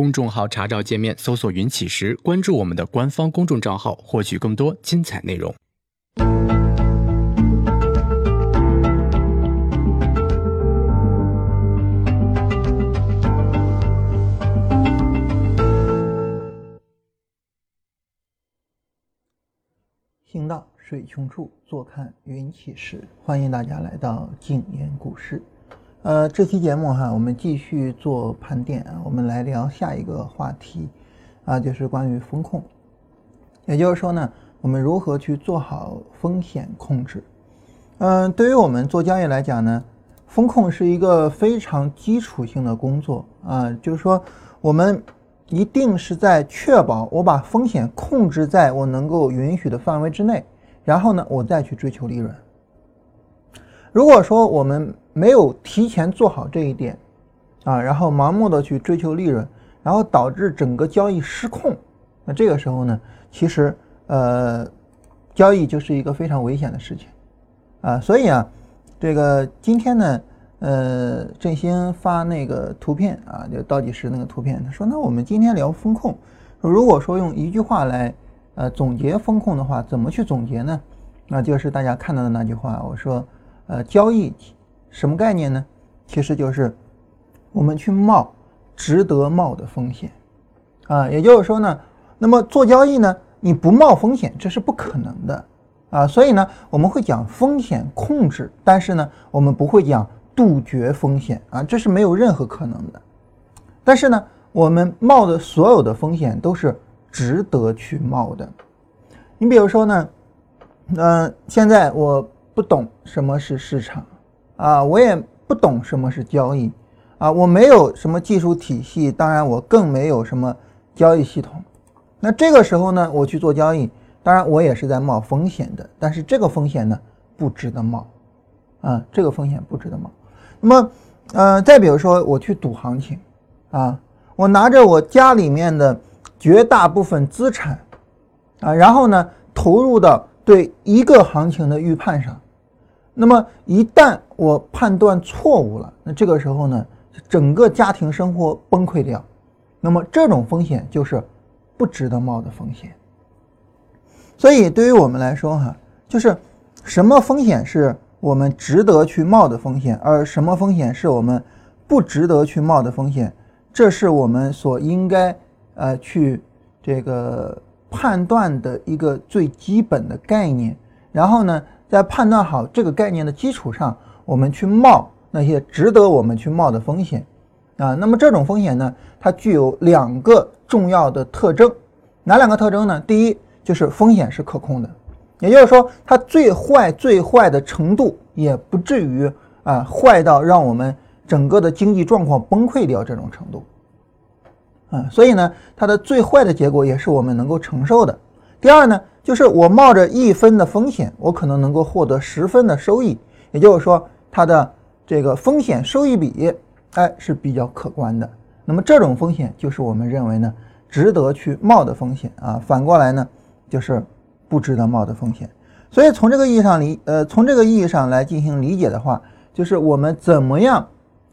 公众号查找界面搜索“云起时”，关注我们的官方公众账号，获取更多精彩内容。行到水穷处，坐看云起时。欢迎大家来到静言股市。呃，这期节目哈，我们继续做盘点，我们来聊下一个话题啊，就是关于风控。也就是说呢，我们如何去做好风险控制？嗯，对于我们做交易来讲呢，风控是一个非常基础性的工作啊，就是说我们。一定是在确保我把风险控制在我能够允许的范围之内，然后呢，我再去追求利润。如果说我们没有提前做好这一点，啊，然后盲目的去追求利润，然后导致整个交易失控，那这个时候呢，其实呃，交易就是一个非常危险的事情，啊，所以啊，这个今天呢。呃，振兴发那个图片啊，就倒计时那个图片。他说：“那我们今天聊风控，如果说用一句话来呃总结风控的话，怎么去总结呢？那就是大家看到的那句话。我说，呃，交易什么概念呢？其实就是我们去冒值得冒的风险啊。也就是说呢，那么做交易呢，你不冒风险这是不可能的啊。所以呢，我们会讲风险控制，但是呢，我们不会讲。”杜绝风险啊，这是没有任何可能的。但是呢，我们冒的所有的风险都是值得去冒的。你比如说呢，嗯，现在我不懂什么是市场啊，我也不懂什么是交易啊，我没有什么技术体系，当然我更没有什么交易系统。那这个时候呢，我去做交易，当然我也是在冒风险的。但是这个风险呢，不值得冒啊，这个风险不值得冒。那么，呃，再比如说我去赌行情，啊，我拿着我家里面的绝大部分资产，啊，然后呢投入到对一个行情的预判上，那么一旦我判断错误了，那这个时候呢，整个家庭生活崩溃掉，那么这种风险就是不值得冒的风险。所以对于我们来说，哈，就是什么风险是？我们值得去冒的风险，而什么风险是我们不值得去冒的风险？这是我们所应该呃去这个判断的一个最基本的概念。然后呢，在判断好这个概念的基础上，我们去冒那些值得我们去冒的风险啊。那么这种风险呢，它具有两个重要的特征，哪两个特征呢？第一就是风险是可控的。也就是说，它最坏最坏的程度也不至于啊坏到让我们整个的经济状况崩溃掉这种程度，啊，所以呢，它的最坏的结果也是我们能够承受的。第二呢，就是我冒着一分的风险，我可能能够获得十分的收益，也就是说，它的这个风险收益比，哎是比较可观的。那么这种风险就是我们认为呢值得去冒的风险啊。反过来呢，就是。不值得冒的风险，所以从这个意义上理，呃，从这个意义上来进行理解的话，就是我们怎么样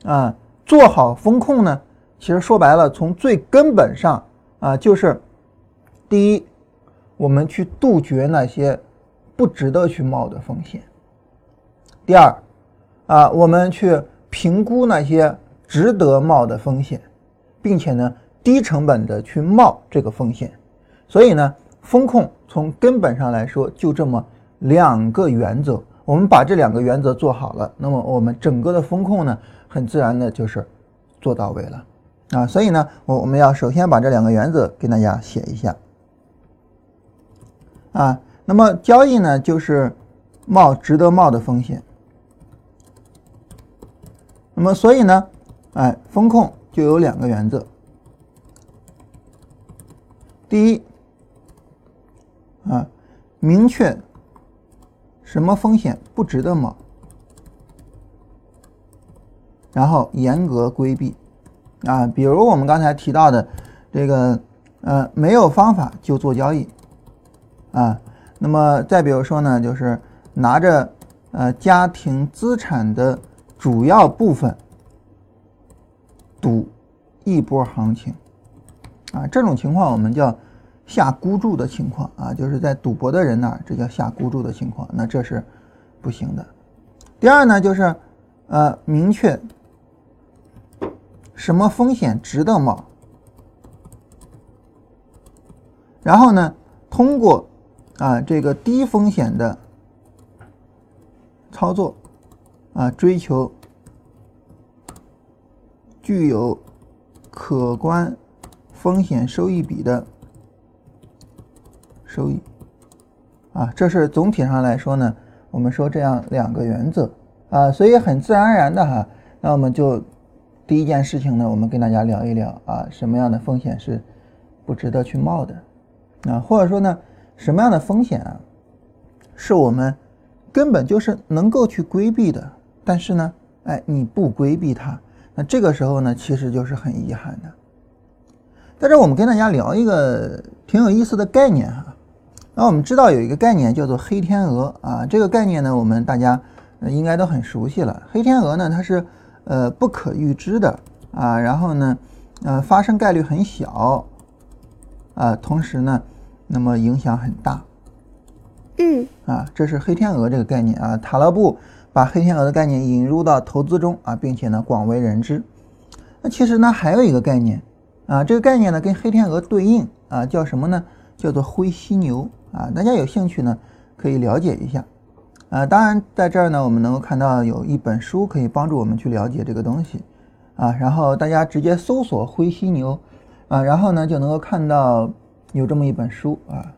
啊做好风控呢？其实说白了，从最根本上啊，就是第一，我们去杜绝那些不值得去冒的风险；第二，啊，我们去评估那些值得冒的风险，并且呢，低成本的去冒这个风险。所以呢。风控从根本上来说，就这么两个原则。我们把这两个原则做好了，那么我们整个的风控呢，很自然的就是做到位了啊。所以呢，我我们要首先把这两个原则给大家写一下啊。那么交易呢，就是冒值得冒的风险。那么所以呢，哎，风控就有两个原则。第一。啊，明确什么风险不值得冒，然后严格规避。啊，比如我们刚才提到的这个，呃，没有方法就做交易。啊，那么再比如说呢，就是拿着呃家庭资产的主要部分赌一波行情。啊，这种情况我们叫下孤注的情况啊，就是在赌博的人那，这叫下孤注的情况，那这是不行的。第二呢，就是呃明确什么风险值得冒，然后呢，通过啊这个低风险的操作啊追求具有可观风险收益比的收益啊，这是总体上来说呢。我们说这样两个原则啊，所以很自然而然的哈，那我们就第一件事情呢，我们跟大家聊一聊啊，什么样的风险是不值得去冒的啊，或者说呢，什么样的风险啊，是我们根本就是能够去规避的，但是呢，哎，你不规避它，那这个时候呢，其实就是很遗憾的。在这我们跟大家聊一个挺有意思的概念哈。那我们知道有一个概念叫做黑天鹅啊，这个概念呢，我们大家应该都很熟悉了。黑天鹅呢，它是呃不可预知的啊，然后呢，呃发生概率很小啊，同时呢，那么影响很大。嗯，啊，这是黑天鹅这个概念啊。塔勒布把黑天鹅的概念引入到投资中啊，并且呢广为人知。那其实呢还有一个概念啊，这个概念呢跟黑天鹅对应啊，叫什么呢？叫做灰犀牛。啊，大家有兴趣呢，可以了解一下。啊，当然在这儿呢，我们能够看到有一本书可以帮助我们去了解这个东西。啊，然后大家直接搜索“灰犀牛”，啊，然后呢就能够看到有这么一本书啊。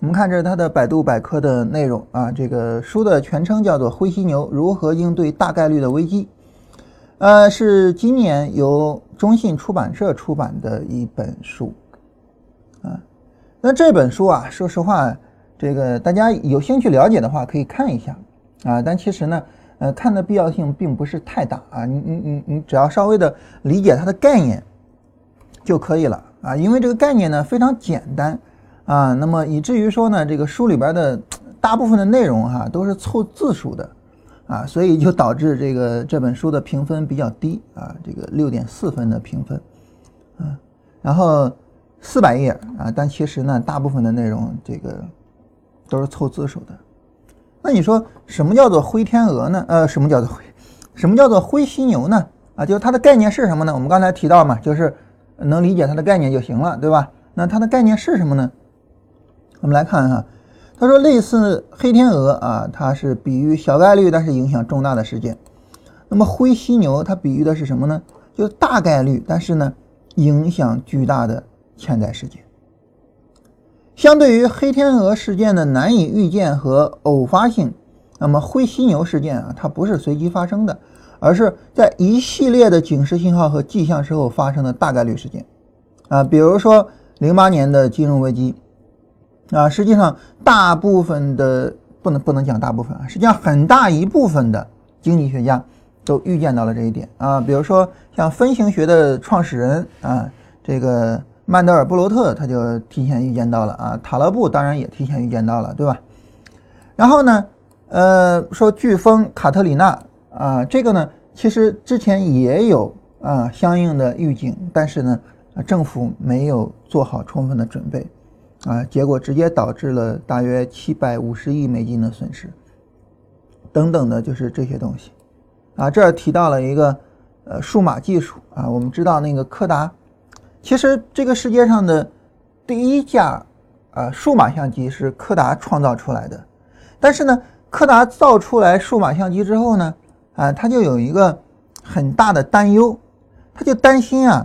我们看这是它的百度百科的内容啊，这个书的全称叫做《灰犀牛：如何应对大概率的危机》，呃，是今年由中信出版社出版的一本书。啊，那这本书啊，说实话，这个大家有兴趣了解的话，可以看一下啊。但其实呢，呃，看的必要性并不是太大啊。你你你你只要稍微的理解它的概念就可以了啊。因为这个概念呢非常简单啊，那么以至于说呢，这个书里边的大部分的内容哈都是凑字数的啊，所以就导致这个这本书的评分比较低啊，这个六点四分的评分啊，然后。四百页啊，但其实呢，大部分的内容这个都是凑字数的。那你说什么叫做灰天鹅呢？呃，什么叫做灰？什么叫做灰犀牛呢？啊，就是它的概念是什么呢？我们刚才提到嘛，就是能理解它的概念就行了，对吧？那它的概念是什么呢？我们来看哈，他说类似黑天鹅啊，它是比喻小概率但是影响重大的事件。那么灰犀牛它比喻的是什么呢？就是大概率但是呢影响巨大的。潜在事件，相对于黑天鹅事件的难以预见和偶发性，那么灰犀牛事件啊，它不是随机发生的，而是在一系列的警示信号和迹象之后发生的大概率事件啊。比如说零八年的金融危机啊，实际上大部分的不能不能讲大部分啊，实际上很大一部分的经济学家都预见到了这一点啊。比如说像分形学的创始人啊，这个。曼德尔布罗特他就提前预见到了啊，塔勒布当然也提前预见到了，对吧？然后呢，呃，说飓风卡特里娜啊，这个呢其实之前也有啊相应的预警，但是呢，政府没有做好充分的准备啊，结果直接导致了大约七百五十亿美金的损失，等等的，就是这些东西啊。这儿提到了一个呃数码技术啊，我们知道那个柯达。其实这个世界上的第一架呃数码相机是柯达创造出来的，但是呢，柯达造出来数码相机之后呢，啊，他就有一个很大的担忧，他就担心啊，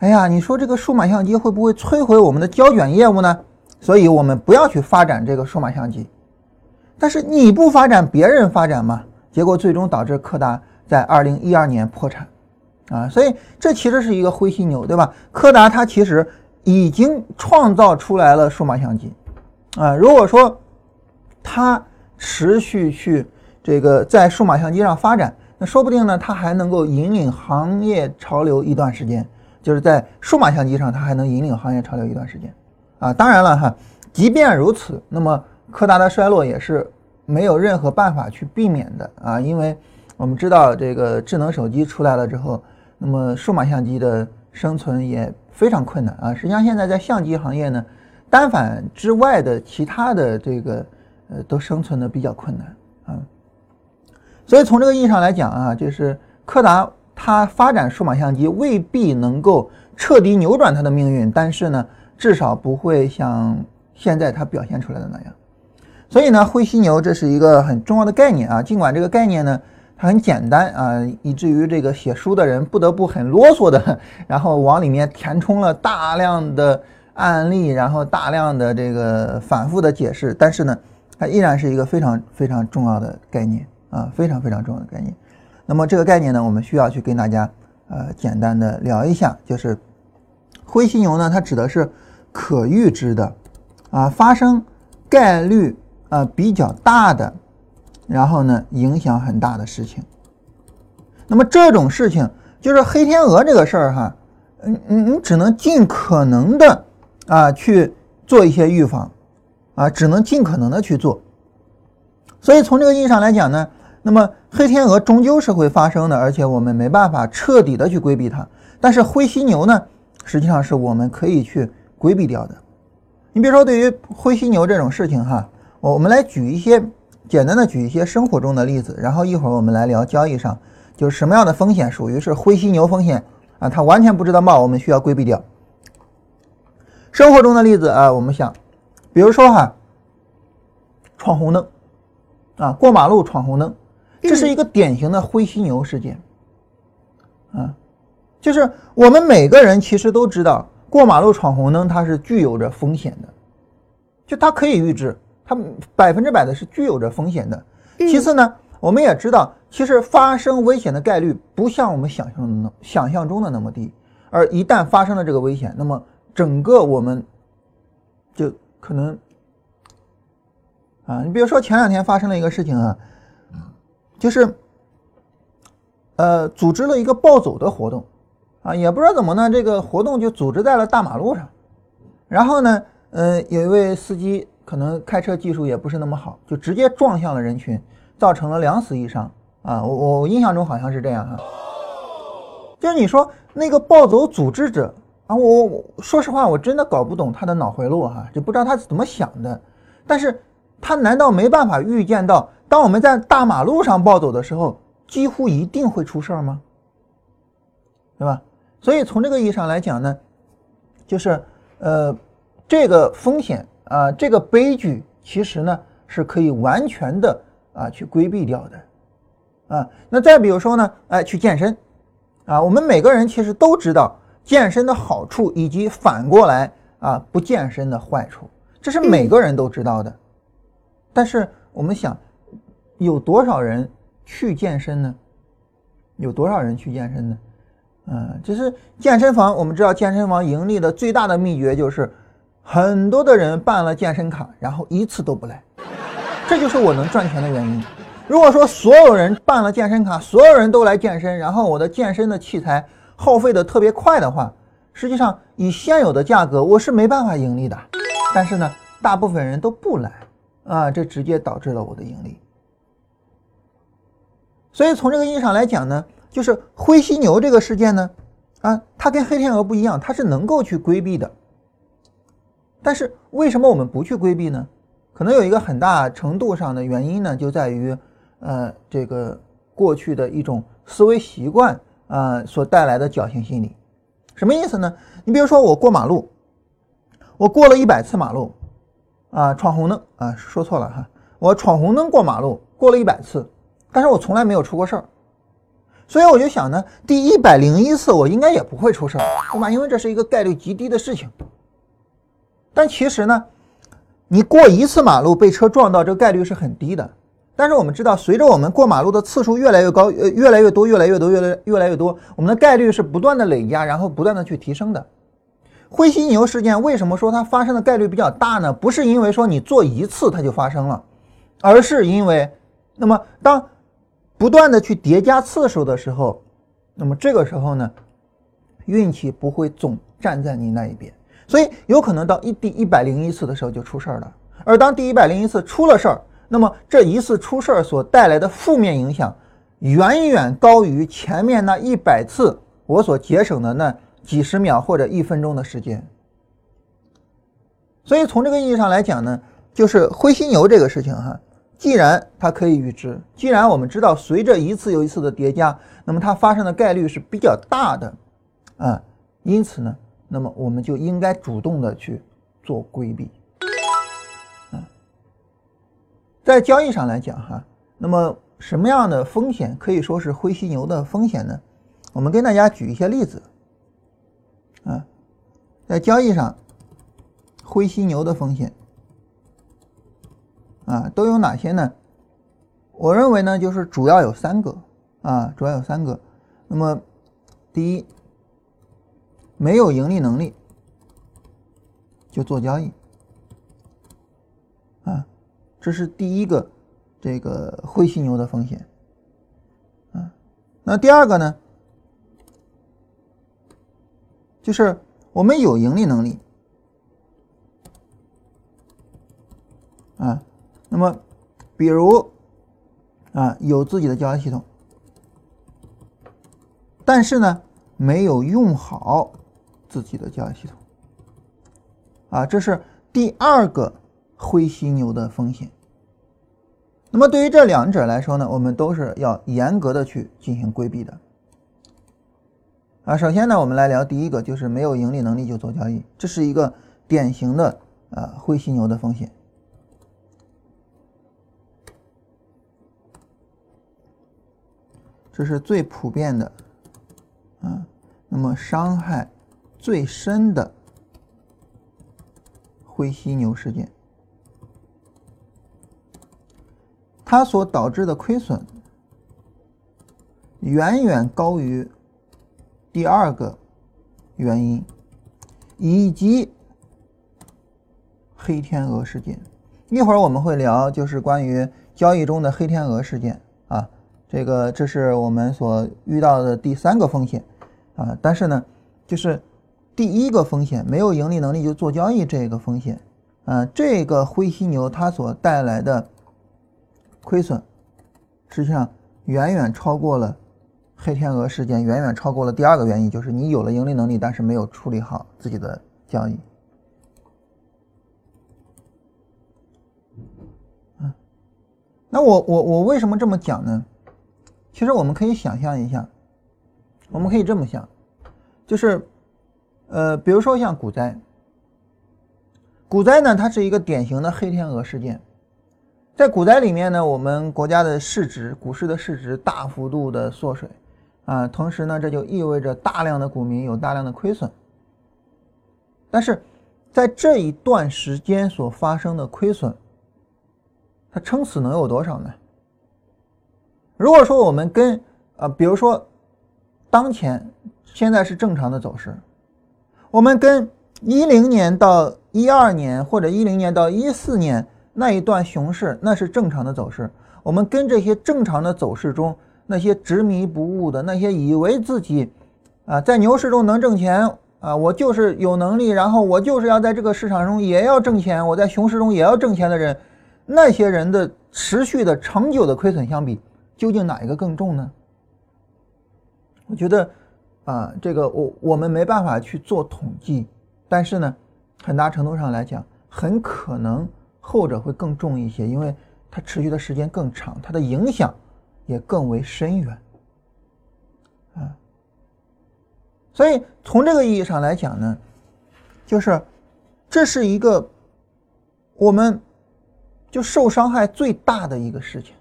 哎呀，你说这个数码相机会不会摧毁我们的胶卷业务呢？所以我们不要去发展这个数码相机。但是你不发展，别人发展嘛，结果最终导致柯达在二零一二年破产。啊，所以这其实是一个灰犀牛，对吧？柯达它其实已经创造出来了数码相机，啊，如果说它持续去这个在数码相机上发展，那说不定呢，它还能够引领行业潮流一段时间，就是在数码相机上它还能引领行业潮流一段时间，啊，当然了哈，即便如此，那么柯达的衰落也是没有任何办法去避免的啊，因为我们知道这个智能手机出来了之后。那么数码相机的生存也非常困难啊。实际上现在在相机行业呢，单反之外的其他的这个呃都生存的比较困难啊。所以从这个意义上来讲啊，就是柯达它发展数码相机未必能够彻底扭转它的命运，但是呢，至少不会像现在它表现出来的那样。所以呢，灰犀牛这是一个很重要的概念啊。尽管这个概念呢，很简单啊，以至于这个写书的人不得不很啰嗦的，然后往里面填充了大量的案例，然后大量的这个反复的解释。但是呢，它依然是一个非常非常重要的概念啊，非常非常重要的概念。那么这个概念呢，我们需要去跟大家呃简单的聊一下，就是灰犀牛呢，它指的是可预知的啊，发生概率。啊，比较大的，然后呢，影响很大的事情。那么这种事情就是黑天鹅这个事儿哈，嗯嗯，你只能尽可能的啊去做一些预防，啊，只能尽可能的去做。所以从这个意义上来讲呢，那么黑天鹅终究是会发生的，而且我们没办法彻底的去规避它。但是灰犀牛呢，实际上是我们可以去规避掉的。你比如说，对于灰犀牛这种事情哈。我我们来举一些简单的举一些生活中的例子，然后一会儿我们来聊交易上，就是什么样的风险属于是灰犀牛风险啊？他完全不知道冒，我们需要规避掉。生活中的例子啊，我们想，比如说哈，闯红灯啊，过马路闯红灯，这是一个典型的灰犀牛事件啊，就是我们每个人其实都知道，过马路闯红灯它是具有着风险的，就它可以预知。它百分之百的是具有着风险的。其次呢，我们也知道，其实发生危险的概率不像我们想象的那想象中的那么低。而一旦发生了这个危险，那么整个我们就可能啊，你比如说前两天发生了一个事情啊，就是呃，组织了一个暴走的活动啊，也不知道怎么呢，这个活动就组织在了大马路上，然后呢，呃，有一位司机。可能开车技术也不是那么好，就直接撞向了人群，造成了两死一伤啊！我我印象中好像是这样哈。就是你说那个暴走组织者啊，我我说实话，我真的搞不懂他的脑回路哈，就不知道他是怎么想的。但是他难道没办法预见到，当我们在大马路上暴走的时候，几乎一定会出事儿吗？对吧？所以从这个意义上来讲呢，就是呃这个风险。啊，这个悲剧其实呢是可以完全的啊去规避掉的，啊，那再比如说呢，哎，去健身，啊，我们每个人其实都知道健身的好处，以及反过来啊不健身的坏处，这是每个人都知道的。但是我们想，有多少人去健身呢？有多少人去健身呢？嗯，就是健身房，我们知道健身房盈利的最大的秘诀就是。很多的人办了健身卡，然后一次都不来，这就是我能赚钱的原因。如果说所有人办了健身卡，所有人都来健身，然后我的健身的器材耗费的特别快的话，实际上以现有的价格我是没办法盈利的。但是呢，大部分人都不来啊，这直接导致了我的盈利。所以从这个意义上来讲呢，就是灰犀牛这个事件呢，啊，它跟黑天鹅不一样，它是能够去规避的。但是为什么我们不去规避呢？可能有一个很大程度上的原因呢，就在于，呃，这个过去的一种思维习惯啊所带来的侥幸心理。什么意思呢？你比如说我过马路，我过了一百次马路，啊，闯红灯啊，说错了哈，我闯红灯过马路过了一百次，但是我从来没有出过事儿，所以我就想呢，第一百零一次我应该也不会出事儿，对吧？因为这是一个概率极低的事情。但其实呢，你过一次马路被车撞到，这个概率是很低的。但是我们知道，随着我们过马路的次数越来越高，呃，越来越多，越来越多，越来越来越多，我们的概率是不断的累加，然后不断的去提升的。灰犀牛事件为什么说它发生的概率比较大呢？不是因为说你做一次它就发生了，而是因为，那么当不断的去叠加次数的时候，那么这个时候呢，运气不会总站在你那一边。所以有可能到一第一百零一次的时候就出事儿了，而当第一百零一次出了事儿，那么这一次出事儿所带来的负面影响，远远高于前面那一百次我所节省的那几十秒或者一分钟的时间。所以从这个意义上来讲呢，就是灰犀牛这个事情哈，既然它可以预知，既然我们知道随着一次又一次的叠加，那么它发生的概率是比较大的，啊，因此呢，那么我们就应该主动的去做规避，啊，在交易上来讲哈，那么什么样的风险可以说是灰犀牛的风险呢？我们跟大家举一些例子，啊，在交易上。灰犀牛的风险啊，都有哪些呢？我认为呢，就是主要有三个啊，主要有三个。那么，第一，没有盈利能力就做交易啊，这是第一个这个灰犀牛的风险啊。那第二个呢，就是我们有盈利能力。啊，那么，比如，啊，有自己的交易系统，但是呢，没有用好自己的交易系统，啊，这是第二个灰犀牛的风险。那么，对于这两者来说呢，我们都是要严格的去进行规避的。啊，首先呢，我们来聊第一个，就是没有盈利能力就做交易，这是一个典型的啊灰犀牛的风险。这是最普遍的，啊，那么伤害最深的灰犀牛事件，它所导致的亏损远远高于第二个原因，以及黑天鹅事件。一会儿我们会聊，就是关于交易中的黑天鹅事件啊。这个这是我们所遇到的第三个风险，啊，但是呢，就是第一个风险没有盈利能力就做交易这个风险，啊，这个灰犀牛它所带来的亏损，实际上远远超过了黑天鹅事件，远远超过了第二个原因，就是你有了盈利能力，但是没有处理好自己的交易。嗯，那我我我为什么这么讲呢？其实我们可以想象一下，我们可以这么想，就是，呃，比如说像股灾，股灾呢，它是一个典型的黑天鹅事件，在股灾里面呢，我们国家的市值、股市的市值大幅度的缩水，啊，同时呢，这就意味着大量的股民有大量的亏损，但是在这一段时间所发生的亏损，它撑死能有多少呢？如果说我们跟啊，比如说当前现在是正常的走势，我们跟一零年到一二年或者一零年到一四年那一段熊市，那是正常的走势。我们跟这些正常的走势中那些执迷不悟的那些以为自己啊在牛市中能挣钱啊，我就是有能力，然后我就是要在这个市场中也要挣钱，我在熊市中也要挣钱的人，那些人的持续的长久的亏损相比。究竟哪一个更重呢？我觉得，啊，这个我我们没办法去做统计，但是呢，很大程度上来讲，很可能后者会更重一些，因为它持续的时间更长，它的影响也更为深远，啊，所以从这个意义上来讲呢，就是这是一个我们就受伤害最大的一个事情。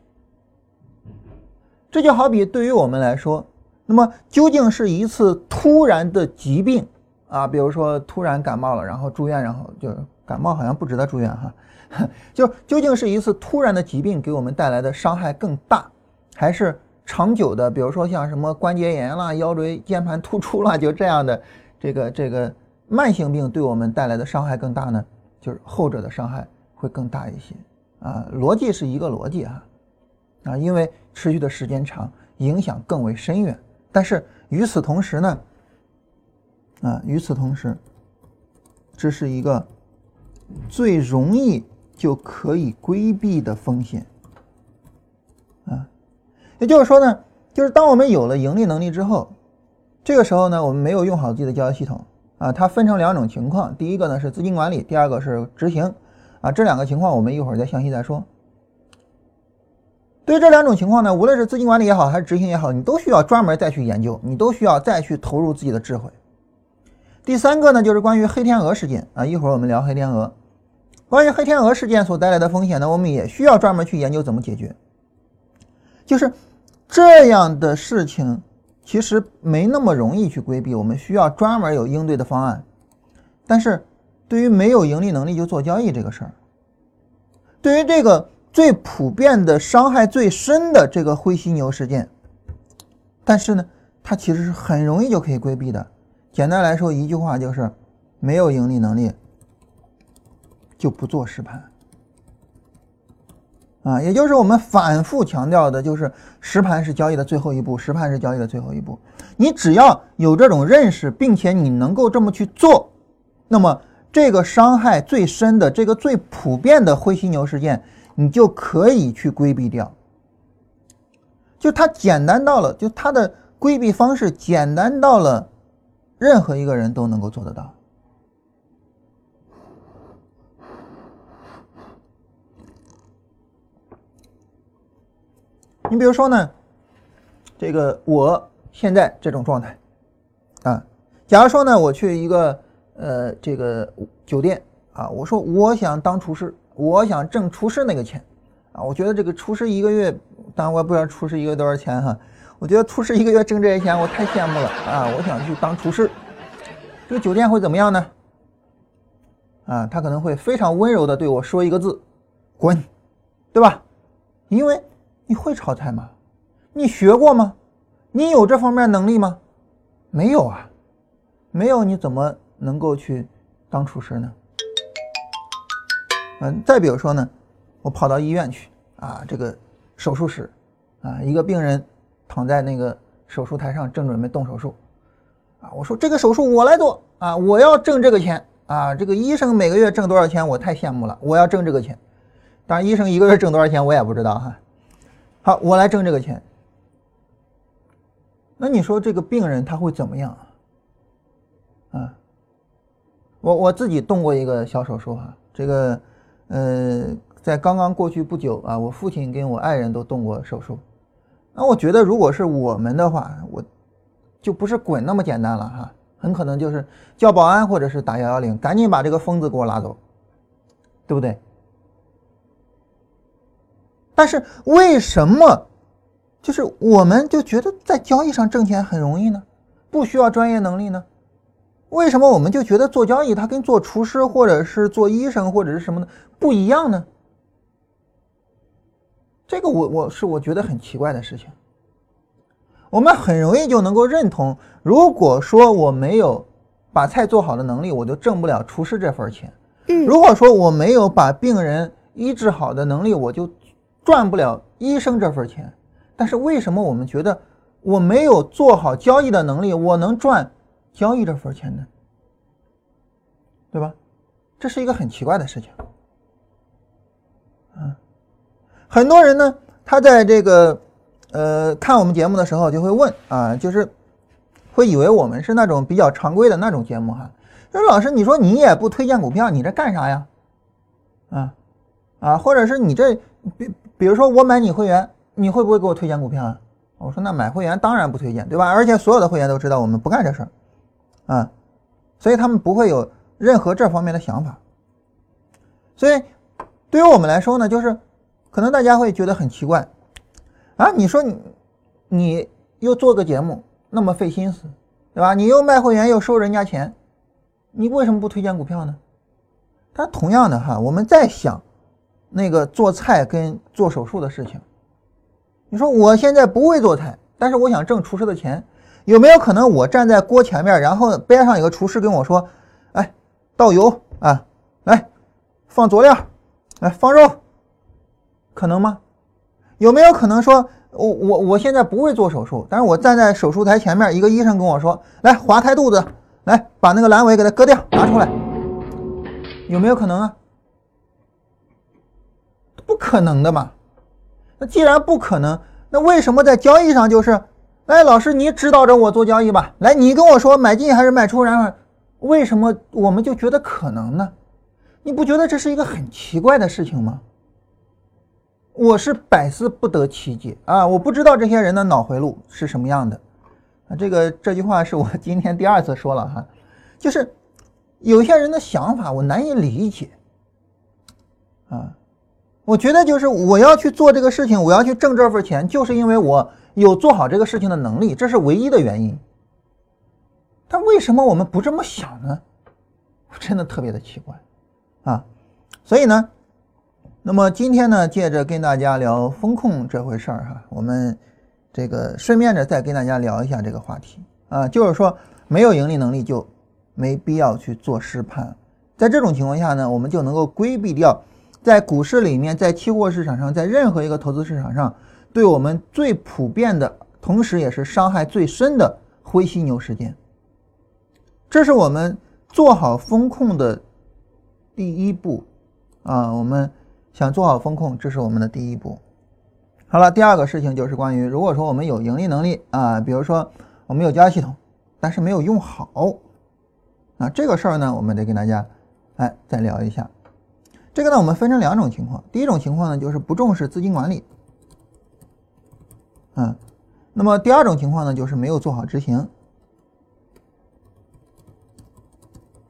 这就好比对于我们来说，那么究竟是一次突然的疾病啊，比如说突然感冒了，然后住院，然后就感冒好像不值得住院哈，就究竟是一次突然的疾病给我们带来的伤害更大，还是长久的，比如说像什么关节炎啦、腰椎间盘突出啦，就这样的这个这个慢性病对我们带来的伤害更大呢？就是后者的伤害会更大一些啊，逻辑是一个逻辑哈。啊，因为持续的时间长，影响更为深远。但是与此同时呢，啊，与此同时，这是一个最容易就可以规避的风险。啊，也就是说呢，就是当我们有了盈利能力之后，这个时候呢，我们没有用好自己的交易系统啊，它分成两种情况，第一个呢是资金管理，第二个是执行啊，这两个情况我们一会儿再详细再说。对于这两种情况呢，无论是资金管理也好，还是执行也好，你都需要专门再去研究，你都需要再去投入自己的智慧。第三个呢，就是关于黑天鹅事件啊，一会儿我们聊黑天鹅。关于黑天鹅事件所带来的风险呢，我们也需要专门去研究怎么解决。就是这样的事情，其实没那么容易去规避，我们需要专门有应对的方案。但是，对于没有盈利能力就做交易这个事儿，对于这个。最普遍的伤害最深的这个灰犀牛事件，但是呢，它其实是很容易就可以规避的。简单来说，一句话就是：没有盈利能力就不做实盘啊。也就是我们反复强调的，就是实盘是交易的最后一步，实盘是交易的最后一步。你只要有这种认识，并且你能够这么去做，那么这个伤害最深的、这个最普遍的灰犀牛事件。你就可以去规避掉，就它简单到了，就它的规避方式简单到了，任何一个人都能够做得到。你比如说呢，这个我现在这种状态啊，假如说呢，我去一个呃这个酒店啊，我说我想当厨师。我想挣厨师那个钱，啊，我觉得这个厨师一个月，当然我也不知道厨师一个月多少钱哈。我觉得厨师一个月挣这些钱，我太羡慕了啊！我想去当厨师。这个酒店会怎么样呢？啊，他可能会非常温柔的对我说一个字：滚，对吧？因为你会炒菜吗？你学过吗？你有这方面能力吗？没有啊，没有你怎么能够去当厨师呢？嗯，再比如说呢，我跑到医院去啊，这个手术室啊，一个病人躺在那个手术台上，正准备动手术啊，我说这个手术我来做啊，我要挣这个钱啊，这个医生每个月挣多少钱，我太羡慕了，我要挣这个钱。当然，医生一个月挣多少钱我也不知道哈。好，我来挣这个钱。那你说这个病人他会怎么样啊？啊，我我自己动过一个小手术哈，这个。呃，在刚刚过去不久啊，我父亲跟我爱人都动过手术。那我觉得，如果是我们的话，我就不是滚那么简单了哈，很可能就是叫保安或者是打幺幺零，赶紧把这个疯子给我拉走，对不对？但是为什么就是我们就觉得在交易上挣钱很容易呢？不需要专业能力呢？为什么我们就觉得做交易它跟做厨师或者是做医生或者是什么的不一样呢？这个我我是我觉得很奇怪的事情。我们很容易就能够认同，如果说我没有把菜做好的能力，我就挣不了厨师这份钱。如果说我没有把病人医治好的能力，我就赚不了医生这份钱。但是为什么我们觉得我没有做好交易的能力，我能赚？交易这份钱呢，对吧？这是一个很奇怪的事情。嗯，很多人呢，他在这个呃看我们节目的时候就会问啊，就是会以为我们是那种比较常规的那种节目哈。说老师，你说你也不推荐股票，你这干啥呀？啊啊，或者是你这比比如说我买你会员，你会不会给我推荐股票啊？我说那买会员当然不推荐，对吧？而且所有的会员都知道我们不干这事儿。啊，所以他们不会有任何这方面的想法。所以，对于我们来说呢，就是可能大家会觉得很奇怪啊。你说你你又做个节目那么费心思，对吧？你又卖会员又收人家钱，你为什么不推荐股票呢？但同样的哈，我们在想那个做菜跟做手术的事情。你说我现在不会做菜，但是我想挣厨师的钱。有没有可能我站在锅前面，然后边上有个厨师跟我说：“哎，倒油啊，来放佐料，来放肉，可能吗？有没有可能说，我我我现在不会做手术，但是我站在手术台前面，一个医生跟我说：来划开肚子，来把那个阑尾给它割掉，拿出来，有没有可能啊？不可能的嘛。那既然不可能，那为什么在交易上就是？哎，老师，你指导着我做交易吧。来，你跟我说买进还是卖出？然后为什么我们就觉得可能呢？你不觉得这是一个很奇怪的事情吗？我是百思不得其解啊！我不知道这些人的脑回路是什么样的啊！这个这句话是我今天第二次说了哈，就是有些人的想法我难以理解啊！我觉得就是我要去做这个事情，我要去挣这份钱，就是因为我有做好这个事情的能力，这是唯一的原因。但为什么我们不这么想呢？真的特别的奇怪啊！所以呢。那么今天呢，借着跟大家聊风控这回事儿哈，我们这个顺便着再跟大家聊一下这个话题啊，就是说没有盈利能力就没必要去做实盘，在这种情况下呢，我们就能够规避掉在股市里面、在期货市场上、在任何一个投资市场上对我们最普遍的，同时也是伤害最深的灰犀牛事件。这是我们做好风控的第一步啊，我们。想做好风控，这是我们的第一步。好了，第二个事情就是关于，如果说我们有盈利能力啊，比如说我们有交易系统，但是没有用好，啊，这个事儿呢，我们得跟大家哎再聊一下。这个呢，我们分成两种情况。第一种情况呢，就是不重视资金管理，嗯，那么第二种情况呢，就是没有做好执行。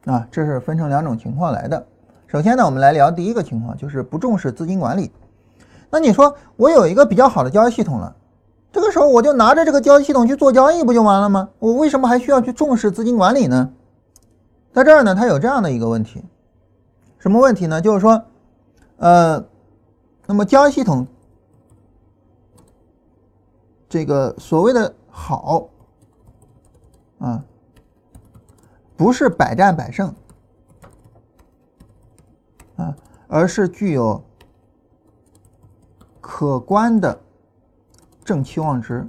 啊，这是分成两种情况来的。首先呢，我们来聊第一个情况，就是不重视资金管理。那你说我有一个比较好的交易系统了，这个时候我就拿着这个交易系统去做交易不就完了吗？我为什么还需要去重视资金管理呢？在这儿呢，它有这样的一个问题，什么问题呢？就是说，呃，那么交易系统这个所谓的好啊，不是百战百胜。啊，而是具有可观的正期望值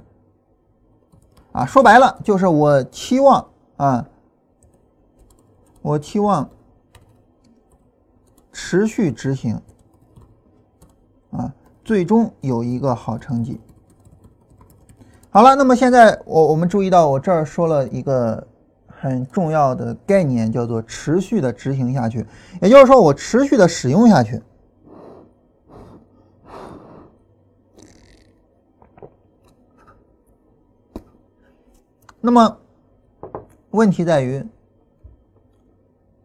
啊，说白了就是我期望啊，我期望持续执行啊，最终有一个好成绩。好了，那么现在我我们注意到我这儿说了一个。很重要的概念叫做持续的执行下去，也就是说，我持续的使用下去。那么，问题在于，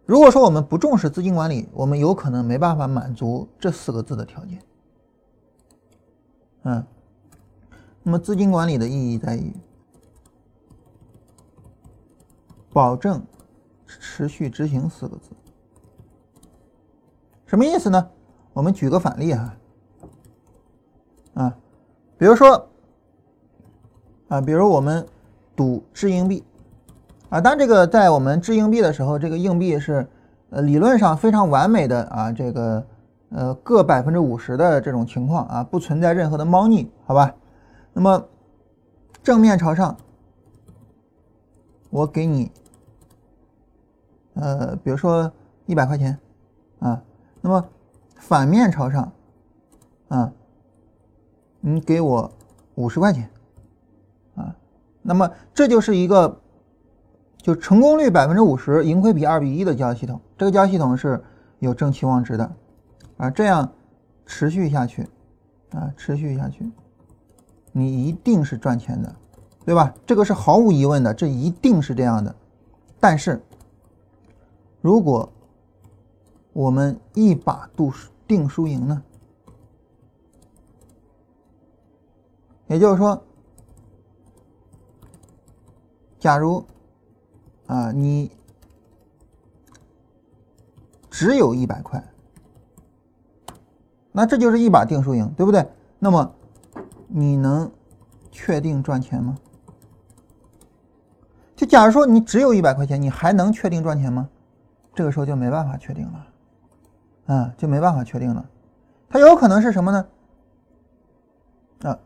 如果说我们不重视资金管理，我们有可能没办法满足这四个字的条件。嗯，那么资金管理的意义在于。保证持续执行四个字，什么意思呢？我们举个反例哈，啊，比如说啊，比如我们赌掷硬币啊，当这个在我们掷硬币的时候，这个硬币是呃理论上非常完美的啊，这个呃各百分之五十的这种情况啊，不存在任何的猫腻，好吧？那么正面朝上。我给你，呃，比如说一百块钱，啊，那么反面朝上，啊，你给我五十块钱，啊，那么这就是一个就成功率百分之五十，盈亏比二比一的交易系统。这个交易系统是有正期望值的，啊，这样持续下去，啊，持续下去，你一定是赚钱的。对吧？这个是毫无疑问的，这一定是这样的。但是，如果我们一把度定输赢呢？也就是说，假如啊，你只有一百块，那这就是一把定输赢，对不对？那么，你能确定赚钱吗？就假如说你只有一百块钱，你还能确定赚钱吗？这个时候就没办法确定了，啊，就没办法确定了。它有可能是什么呢？啊，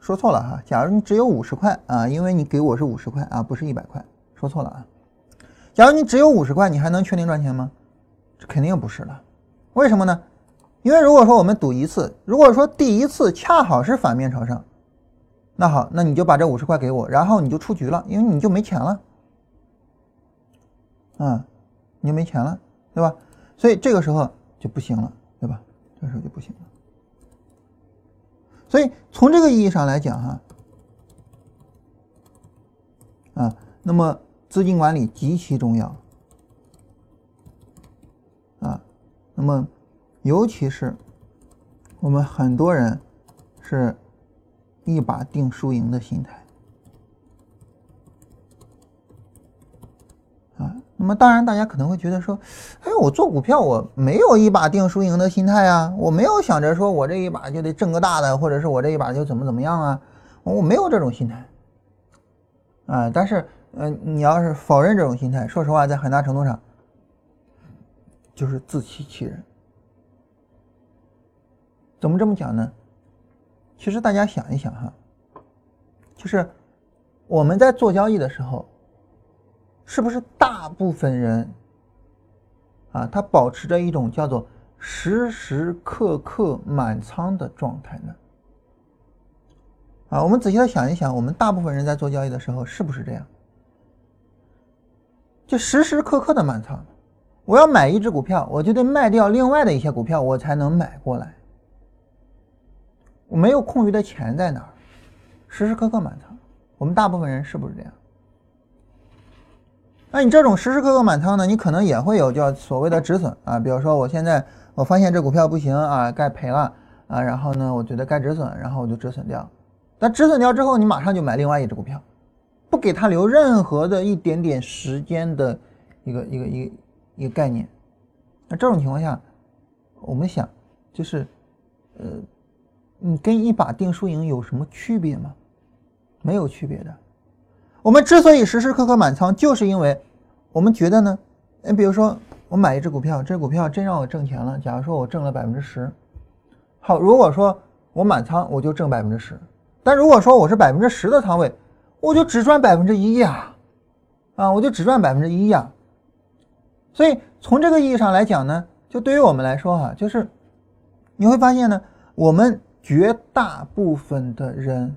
说错了哈。假如你只有五十块啊，因为你给我是五十块啊，不是一百块，说错了啊。假如你只有五十块，你还能确定赚钱吗？这肯定不是了。为什么呢？因为如果说我们赌一次，如果说第一次恰好是反面朝上，那好，那你就把这五十块给我，然后你就出局了，因为你就没钱了，啊，你就没钱了，对吧？所以这个时候就不行了，对吧？这个时候就不行了。所以从这个意义上来讲，哈，啊，那么资金管理极其重要，啊，那么尤其是我们很多人是。一把定输赢的心态啊，那么当然，大家可能会觉得说，哎，我做股票我没有一把定输赢的心态啊，我没有想着说我这一把就得挣个大的，或者是我这一把就怎么怎么样啊，我没有这种心态啊。但是，嗯，你要是否认这种心态，说实话，在很大程度上就是自欺欺人。怎么这么讲呢？其实大家想一想哈，就是我们在做交易的时候，是不是大部分人啊，他保持着一种叫做时时刻刻满仓的状态呢？啊，我们仔细的想一想，我们大部分人在做交易的时候是不是这样？就时时刻刻的满仓，我要买一只股票，我就得卖掉另外的一些股票，我才能买过来。我没有空余的钱在哪儿，时时刻刻满仓。我们大部分人是不是这样？那你这种时时刻刻满仓呢？你可能也会有叫所谓的止损啊，比如说我现在我发现这股票不行啊，该赔了啊，然后呢，我觉得该止损，然后我就止损掉。但止损掉之后，你马上就买另外一只股票，不给他留任何的一点点时间的一个一个一个一个概念。那这种情况下，我们想就是呃。你跟一把定输赢有什么区别吗？没有区别的。我们之所以时时刻刻满仓，就是因为我们觉得呢，你比如说我买一只股票，这股票真让我挣钱了。假如说我挣了百分之十，好，如果说我满仓，我就挣百分之十；但如果说我是百分之十的仓位，我就只赚百分之一呀，啊，我就只赚百分之一呀。所以从这个意义上来讲呢，就对于我们来说哈，就是你会发现呢，我们。绝大部分的人，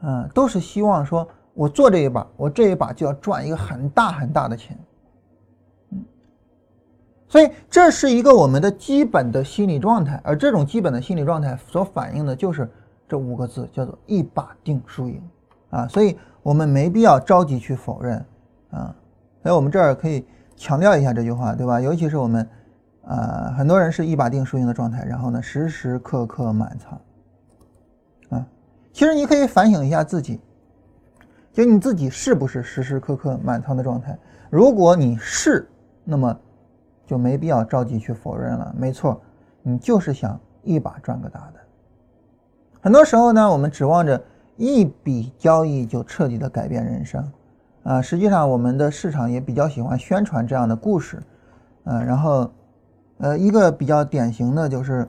嗯，都是希望说，我做这一把，我这一把就要赚一个很大很大的钱，嗯，所以这是一个我们的基本的心理状态，而这种基本的心理状态所反映的就是这五个字，叫做一把定输赢，啊，所以我们没必要着急去否认，啊，所以我们这儿可以强调一下这句话，对吧？尤其是我们。啊，很多人是一把定输赢的状态，然后呢，时时刻刻满仓。啊，其实你可以反省一下自己，就你自己是不是时时刻刻满仓的状态？如果你是，那么就没必要着急去否认了。没错，你就是想一把赚个大的。很多时候呢，我们指望着一笔交易就彻底的改变人生，啊，实际上我们的市场也比较喜欢宣传这样的故事，嗯，然后。呃，一个比较典型的就是，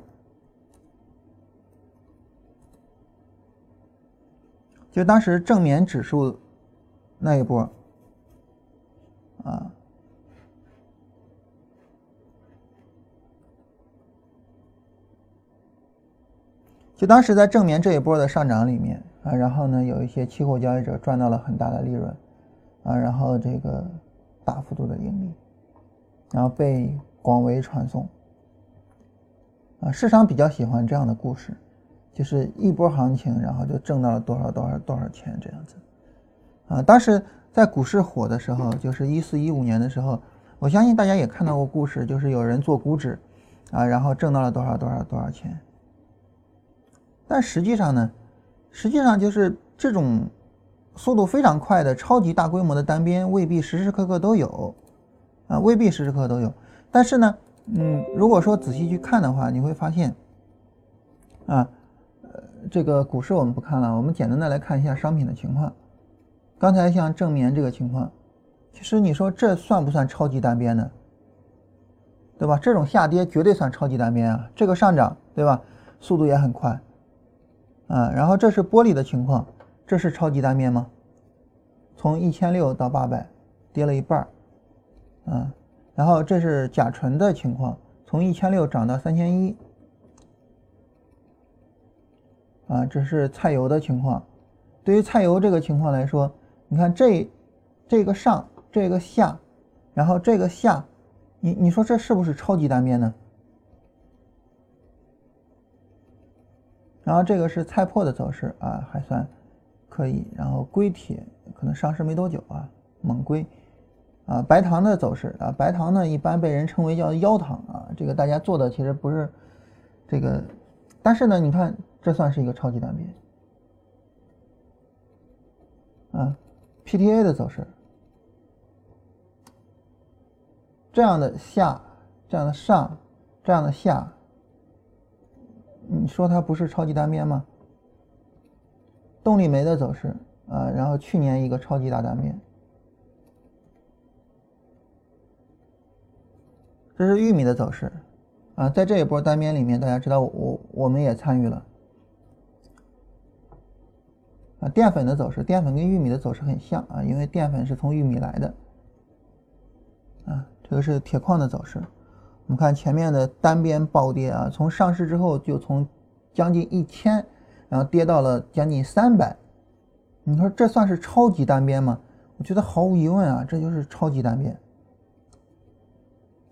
就当时正棉指数那一波，啊，就当时在正棉这一波的上涨里面啊，然后呢，有一些期货交易者赚到了很大的利润，啊，然后这个大幅度的盈利，然后被。广为传颂，啊，市场比较喜欢这样的故事，就是一波行情，然后就挣到了多少多少多少钱这样子，啊，当时在股市火的时候，就是一四一五年的时候，我相信大家也看到过故事，就是有人做股指，啊，然后挣到了多少多少多少钱，但实际上呢，实际上就是这种速度非常快的超级大规模的单边，未必时时刻刻都有，啊，未必时时刻刻都有。但是呢，嗯，如果说仔细去看的话，你会发现，啊，呃，这个股市我们不看了，我们简单的来看一下商品的情况。刚才像正棉这个情况，其实你说这算不算超级单边呢？对吧？这种下跌绝对算超级单边啊。这个上涨，对吧？速度也很快，啊，然后这是玻璃的情况，这是超级单边吗？从一千六到八百，跌了一半儿，啊。然后这是甲醇的情况，从一千六涨到三千一，啊，这是菜油的情况，对于菜油这个情况来说，你看这这个上，这个下，然后这个下，你你说这是不是超级单边呢？然后这个是菜粕的走势啊，还算可以。然后硅铁可能上市没多久啊，锰硅啊，白糖的走势啊，白糖呢一般被人称为叫腰糖啊，这个大家做的其实不是这个，但是呢，你看这算是一个超级单边。啊，PTA 的走势，这样的下，这样的上，这样的下，你说它不是超级单边吗？动力煤的走势啊，然后去年一个超级大单边，这是玉米的走势啊，在这一波单边里面，大家知道我我们也参与了。啊，淀粉的走势，淀粉跟玉米的走势很像啊，因为淀粉是从玉米来的。啊，这个是铁矿的走势。我们看前面的单边暴跌啊，从上市之后就从将近一千，然后跌到了将近三百。你说这算是超级单边吗？我觉得毫无疑问啊，这就是超级单边。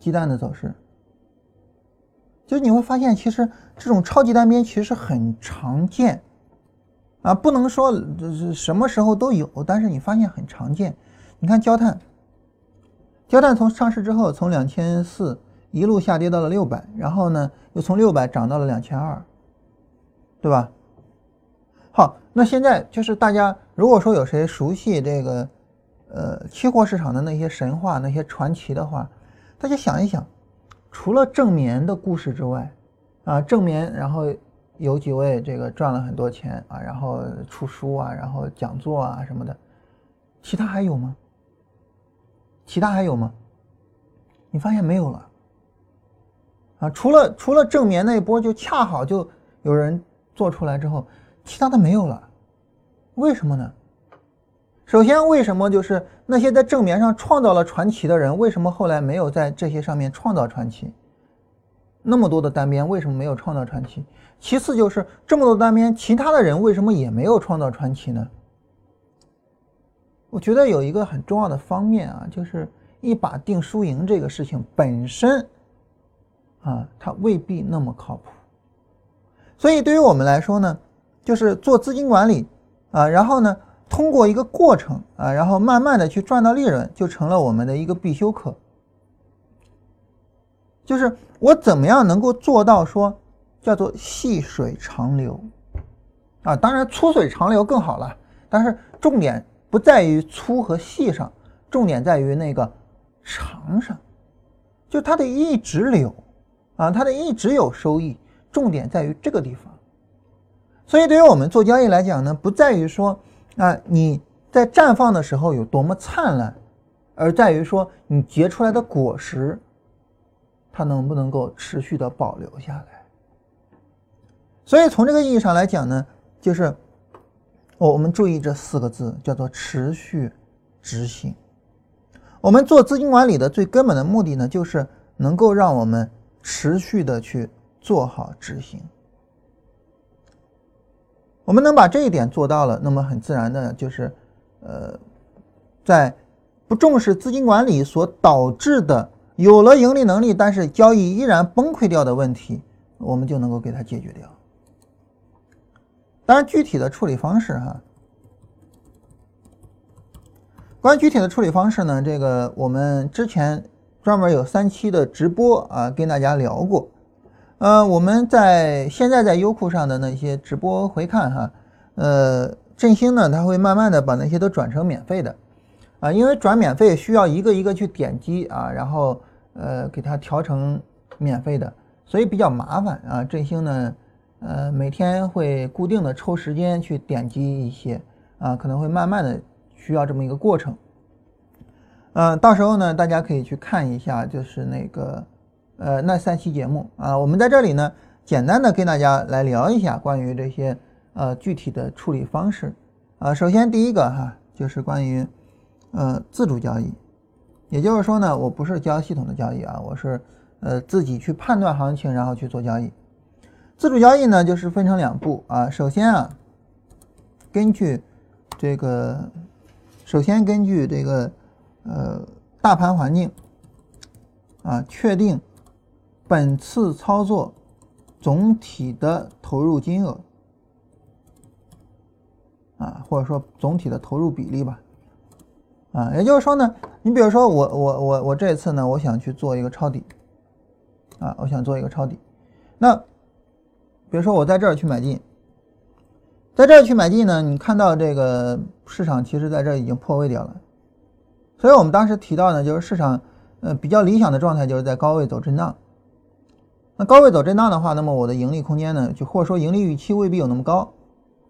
鸡蛋的走势，就是你会发现，其实这种超级单边其实很常见。啊，不能说这是什么时候都有，但是你发现很常见。你看焦炭，焦炭从上市之后，从两千四一路下跌到了六百，然后呢又从六百涨到了两千二，对吧？好，那现在就是大家如果说有谁熟悉这个呃期货市场的那些神话、那些传奇的话，大家想一想，除了正棉的故事之外，啊正棉，然后。有几位这个赚了很多钱啊，然后出书啊，然后讲座啊什么的，其他还有吗？其他还有吗？你发现没有了啊？除了除了正棉那一波，就恰好就有人做出来之后，其他的没有了。为什么呢？首先，为什么就是那些在正面上创造了传奇的人，为什么后来没有在这些上面创造传奇？那么多的单边，为什么没有创造传奇？其次就是这么多单边，其他的人为什么也没有创造传奇呢？我觉得有一个很重要的方面啊，就是一把定输赢这个事情本身，啊，它未必那么靠谱。所以对于我们来说呢，就是做资金管理啊，然后呢，通过一个过程啊，然后慢慢的去赚到利润，就成了我们的一个必修课。就是我怎么样能够做到说？叫做细水长流，啊，当然粗水长流更好了。但是重点不在于粗和细上，重点在于那个长上，就它得一直流，啊，它得一直有收益。重点在于这个地方。所以对于我们做交易来讲呢，不在于说那你在绽放的时候有多么灿烂，而在于说你结出来的果实，它能不能够持续的保留下来。所以从这个意义上来讲呢，就是我我们注意这四个字，叫做持续执行。我们做资金管理的最根本的目的呢，就是能够让我们持续的去做好执行。我们能把这一点做到了，那么很自然的就是，呃，在不重视资金管理所导致的有了盈利能力，但是交易依然崩溃掉的问题，我们就能够给它解决掉。当然，具体的处理方式哈，关于具体的处理方式呢，这个我们之前专门有三期的直播啊，跟大家聊过。呃，我们在现在在优酷上的那些直播回看哈，呃，振兴呢，它会慢慢的把那些都转成免费的啊，因为转免费需要一个一个去点击啊，然后呃给它调成免费的，所以比较麻烦啊。振兴呢。呃，每天会固定的抽时间去点击一些啊，可能会慢慢的需要这么一个过程。嗯，到时候呢，大家可以去看一下，就是那个呃那三期节目啊，我们在这里呢，简单的跟大家来聊一下关于这些呃具体的处理方式啊。首先第一个哈，就是关于呃自主交易，也就是说呢，我不是交系统的交易啊，我是呃自己去判断行情，然后去做交易。自主交易呢，就是分成两步啊。首先啊，根据这个首先根据这个呃大盘环境啊，确定本次操作总体的投入金额啊，或者说总体的投入比例吧。啊，也就是说呢，你比如说我我我我这次呢，我想去做一个抄底，啊，我想做一个抄底，那比如说我在这儿去买进，在这儿去买进呢，你看到这个市场其实在这已经破位掉了，所以我们当时提到呢，就是市场呃比较理想的状态就是在高位走震荡，那高位走震荡的话，那么我的盈利空间呢，就或者说盈利预期未必有那么高，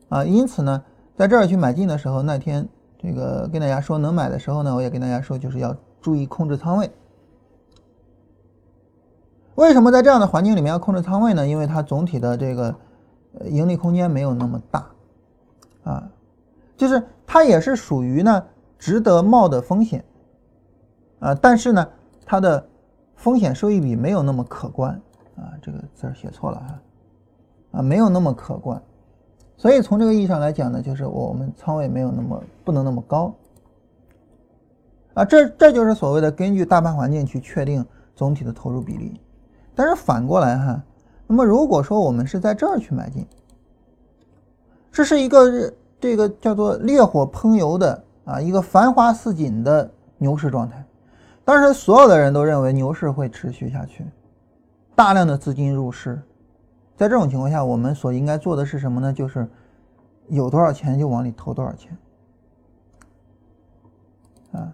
啊，因此呢，在这儿去买进的时候，那天。这个跟大家说，能买的时候呢，我也跟大家说，就是要注意控制仓位。为什么在这样的环境里面要控制仓位呢？因为它总体的这个盈利空间没有那么大，啊，就是它也是属于呢值得冒的风险，啊，但是呢它的风险收益比没有那么可观，啊，这个字儿写错了哈，啊，没有那么可观。所以从这个意义上来讲呢，就是我们仓位没有那么不能那么高啊，这这就是所谓的根据大盘环境去确定总体的投入比例。但是反过来哈，那么如果说我们是在这儿去买进，这是一个这个叫做烈火烹油的啊，一个繁花似锦的牛市状态，当时所有的人都认为牛市会持续下去，大量的资金入市。在这种情况下，我们所应该做的是什么呢？就是有多少钱就往里投多少钱，啊，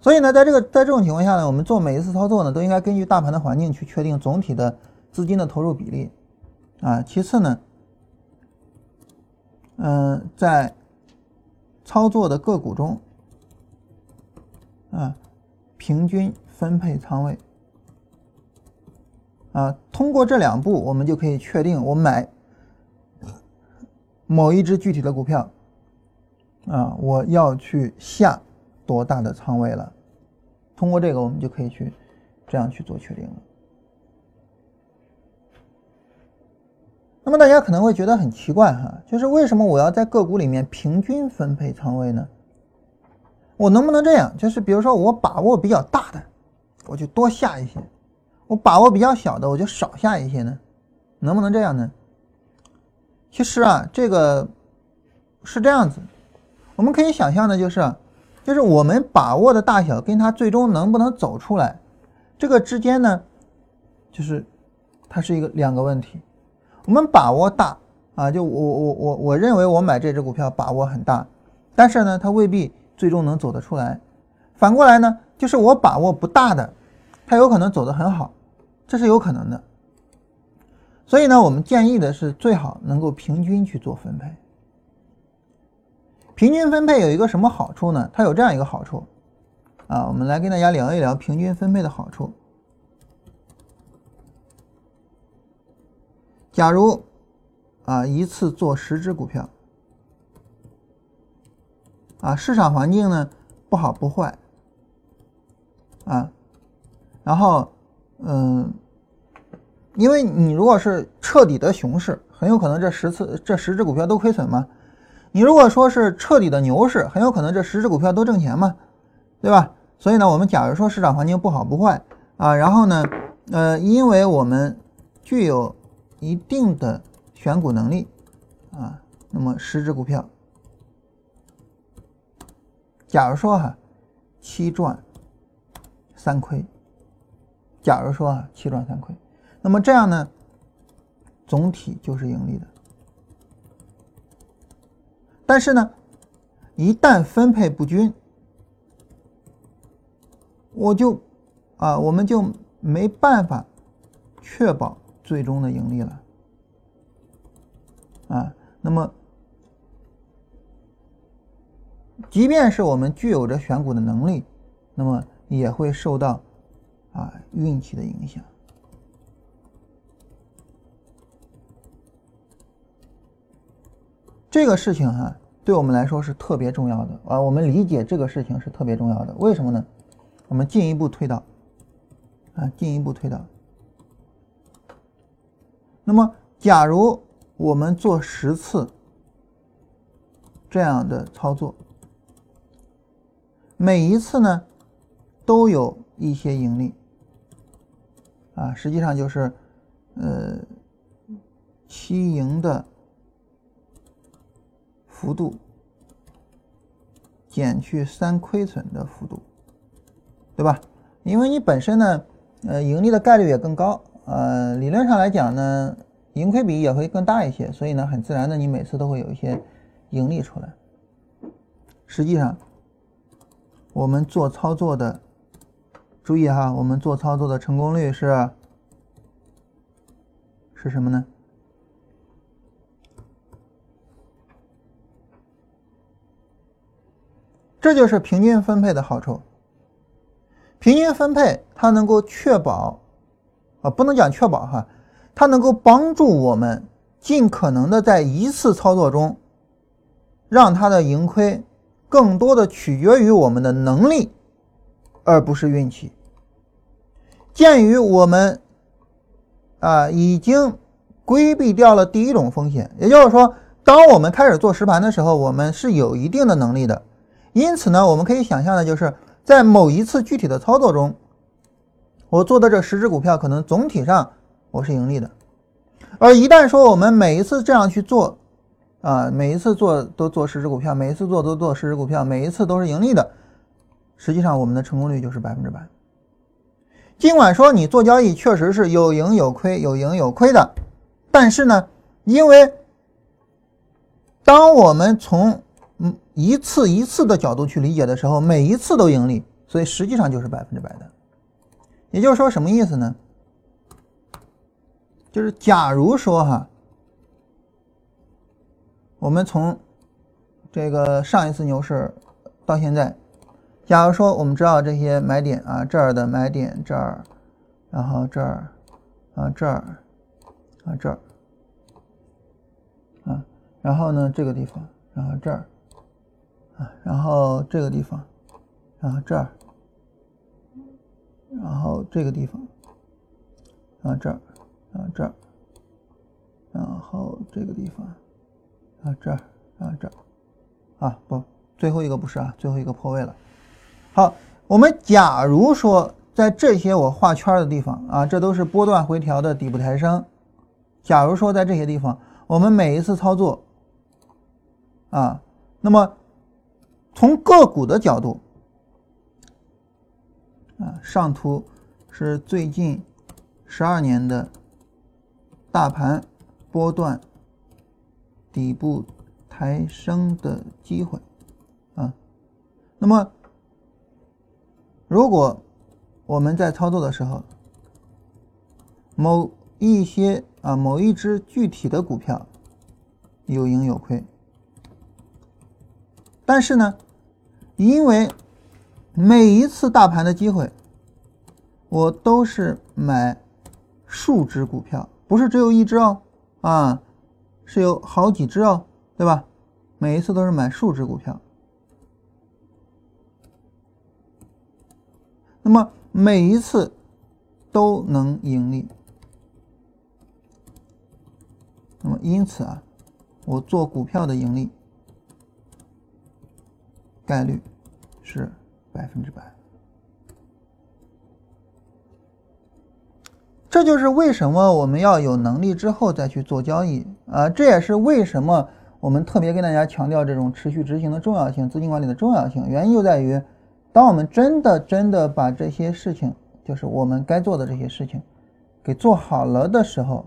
所以呢，在这个在这种情况下呢，我们做每一次操作呢，都应该根据大盘的环境去确定总体的资金的投入比例，啊，其次呢，嗯，在操作的个股中，啊，平均分配仓位。啊，通过这两步，我们就可以确定我买某一只具体的股票，啊，我要去下多大的仓位了。通过这个，我们就可以去这样去做确定了。那么大家可能会觉得很奇怪哈，就是为什么我要在个股里面平均分配仓位呢？我能不能这样？就是比如说我把握比较大的，我就多下一些。我把握比较小的，我就少下一些呢，能不能这样呢？其实啊，这个是这样子，我们可以想象的就是，就是我们把握的大小跟它最终能不能走出来，这个之间呢，就是它是一个两个问题。我们把握大啊，就我我我我认为我买这只股票把握很大，但是呢，它未必最终能走得出来。反过来呢，就是我把握不大的，它有可能走得很好。这是有可能的，所以呢，我们建议的是最好能够平均去做分配。平均分配有一个什么好处呢？它有这样一个好处啊，我们来跟大家聊一聊平均分配的好处。假如啊，一次做十只股票，啊，市场环境呢不好不坏，啊，然后。嗯，因为你如果是彻底的熊市，很有可能这十次这十只股票都亏损嘛。你如果说是彻底的牛市，很有可能这十只股票都挣钱嘛，对吧？所以呢，我们假如说市场环境不好不坏啊，然后呢，呃，因为我们具有一定的选股能力啊，那么十只股票，假如说哈，七赚三亏。假如说啊，七赚三亏，那么这样呢，总体就是盈利的。但是呢，一旦分配不均，我就啊，我们就没办法确保最终的盈利了啊。那么，即便是我们具有着选股的能力，那么也会受到。啊，运气的影响，这个事情哈，对我们来说是特别重要的啊。我们理解这个事情是特别重要的，为什么呢？我们进一步推导，啊，进一步推导。那么，假如我们做十次这样的操作，每一次呢都有一些盈利啊，实际上就是呃七盈的幅度减去三亏损的幅度，对吧？因为你本身呢，呃，盈利的概率也更高，呃，理论上来讲呢，盈亏比也会更大一些，所以呢，很自然的你每次都会有一些。盈利出来，实际上，我们做操作的，注意哈，我们做操作的成功率是是什么呢？这就是平均分配的好处。平均分配它能够确保，啊，不能讲确保哈，它能够帮助我们尽可能的在一次操作中。让它的盈亏更多的取决于我们的能力，而不是运气。鉴于我们啊已经规避掉了第一种风险，也就是说，当我们开始做实盘的时候，我们是有一定的能力的。因此呢，我们可以想象的就是在某一次具体的操作中，我做的这十只股票可能总体上我是盈利的。而一旦说我们每一次这样去做，啊，每一次做都做十只股票，每一次做都做十只股票，每一次都是盈利的。实际上，我们的成功率就是百分之百。尽管说你做交易确实是有赢有亏，有赢有亏的，但是呢，因为当我们从嗯一次一次的角度去理解的时候，每一次都盈利，所以实际上就是百分之百的。也就是说，什么意思呢？就是假如说哈。我们从这个上一次牛市到现在，假如说我们知道这些买点啊，这儿的买点这儿，然后这儿啊这儿啊这儿啊，然后呢这个地方，然后这儿啊，然后这个地方，然后这儿，然后这个地方然后这儿然后这儿，然后这个地方。啊这儿啊这儿，啊不，最后一个不是啊，最后一个破位了。好，我们假如说在这些我画圈的地方啊，这都是波段回调的底部抬升。假如说在这些地方，我们每一次操作啊，那么从个股的角度啊，上图是最近十二年的大盘波段。底部抬升的机会啊，那么如果我们在操作的时候，某一些啊某一只具体的股票有盈有亏，但是呢，因为每一次大盘的机会，我都是买数只股票，不是只有一只哦啊。是有好几只哦，对吧？每一次都是买数只股票，那么每一次都能盈利。那么因此啊，我做股票的盈利概率是百分之百。这就是为什么我们要有能力之后再去做交易啊！这也是为什么我们特别跟大家强调这种持续执行的重要性、资金管理的重要性。原因就在于，当我们真的真的把这些事情，就是我们该做的这些事情，给做好了的时候，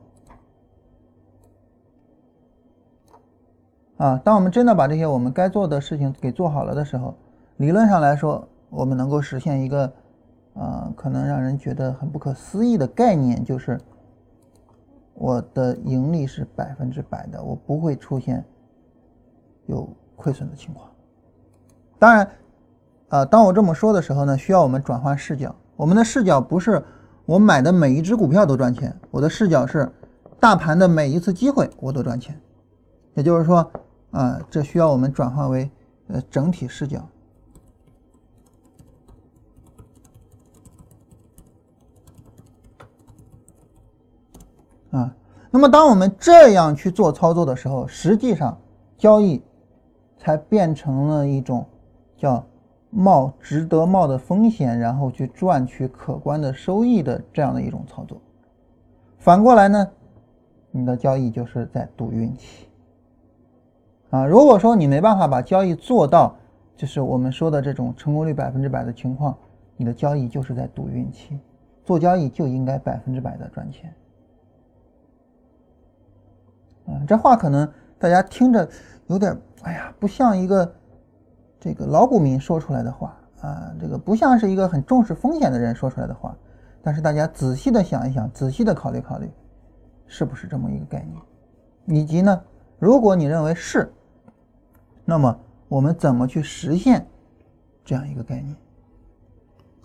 啊，当我们真的把这些我们该做的事情给做好了的时候，理论上来说，我们能够实现一个。啊，可能让人觉得很不可思议的概念就是，我的盈利是百分之百的，我不会出现有亏损的情况。当然，啊，当我这么说的时候呢，需要我们转换视角。我们的视角不是我买的每一只股票都赚钱，我的视角是大盘的每一次机会我都赚钱。也就是说，啊，这需要我们转换为呃整体视角。啊，那么当我们这样去做操作的时候，实际上交易才变成了一种叫冒值得冒的风险，然后去赚取可观的收益的这样的一种操作。反过来呢，你的交易就是在赌运气啊。如果说你没办法把交易做到，就是我们说的这种成功率百分之百的情况，你的交易就是在赌运气。做交易就应该百分之百的赚钱。嗯，这话可能大家听着有点，哎呀，不像一个这个老股民说出来的话啊，这个不像是一个很重视风险的人说出来的话。但是大家仔细的想一想，仔细的考虑考虑，是不是这么一个概念？以及呢，如果你认为是，那么我们怎么去实现这样一个概念？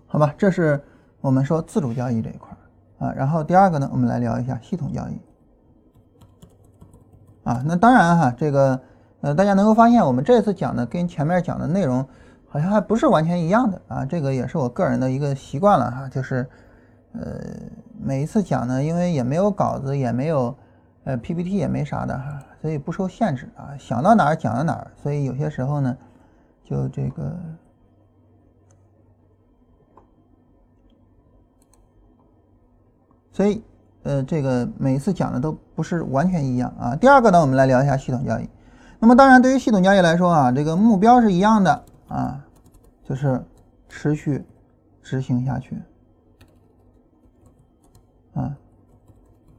好吧，这是我们说自主交易这一块啊。然后第二个呢，我们来聊一下系统交易。啊，那当然哈，这个呃，大家能够发现，我们这次讲的跟前面讲的内容好像还不是完全一样的啊。这个也是我个人的一个习惯了哈，就是呃，每一次讲呢，因为也没有稿子，也没有呃 PPT，也没啥的哈，所以不受限制啊，想到哪儿讲到哪儿。所以有些时候呢，就这个，所以。呃，这个每一次讲的都不是完全一样啊。第二个呢，我们来聊一下系统交易。那么当然，对于系统交易来说啊，这个目标是一样的啊，就是持续执行下去啊，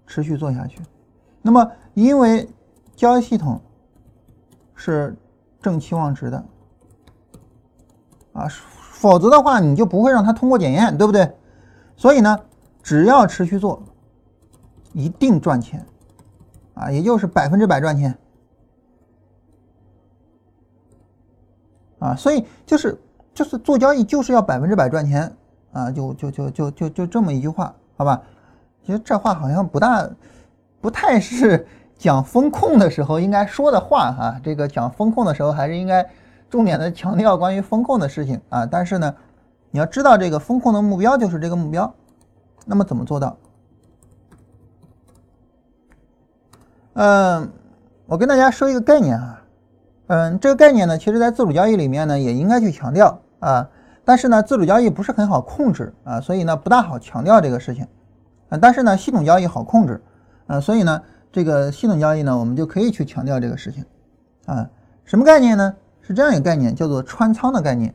持续做下去。那么因为交易系统是正期望值的啊，否则的话你就不会让它通过检验，对不对？所以呢，只要持续做。一定赚钱，啊，也就是百分之百赚钱，啊，所以就是就是做交易就是要百分之百赚钱，啊，就就就就就就这么一句话，好吧？其实这话好像不大，不太是讲风控的时候应该说的话哈。这个讲风控的时候还是应该重点的强调关于风控的事情啊。但是呢，你要知道这个风控的目标就是这个目标，那么怎么做到？嗯，我跟大家说一个概念啊，嗯，这个概念呢，其实在自主交易里面呢也应该去强调啊，但是呢，自主交易不是很好控制啊，所以呢不大好强调这个事情啊，但是呢，系统交易好控制啊，所以呢，这个系统交易呢，我们就可以去强调这个事情啊，什么概念呢？是这样一个概念，叫做穿仓的概念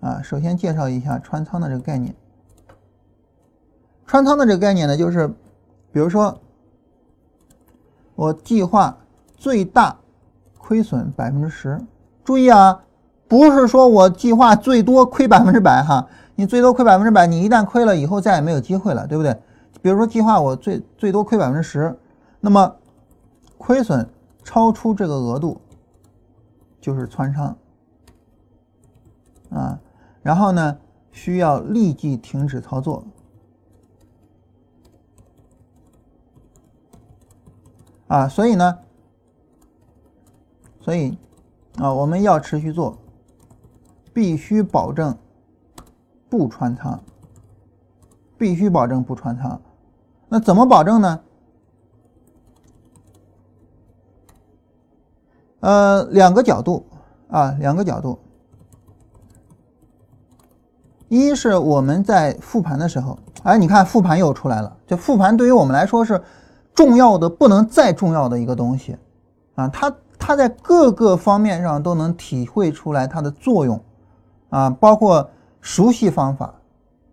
啊。首先介绍一下穿仓的这个概念，穿仓的这个概念呢，就是。比如说，我计划最大亏损百分之十。注意啊，不是说我计划最多亏百分之百哈。你最多亏百分之百，你一旦亏了以后再也没有机会了，对不对？比如说计划我最最多亏百分之十，那么亏损超出这个额度就是穿仓啊，然后呢需要立即停止操作。啊，所以呢，所以啊，我们要持续做，必须保证不穿仓，必须保证不穿仓。那怎么保证呢？呃，两个角度啊，两个角度。一是我们在复盘的时候，哎，你看复盘又出来了。这复盘对于我们来说是。重要的不能再重要的一个东西，啊，它它在各个方面上都能体会出来它的作用，啊，包括熟悉方法，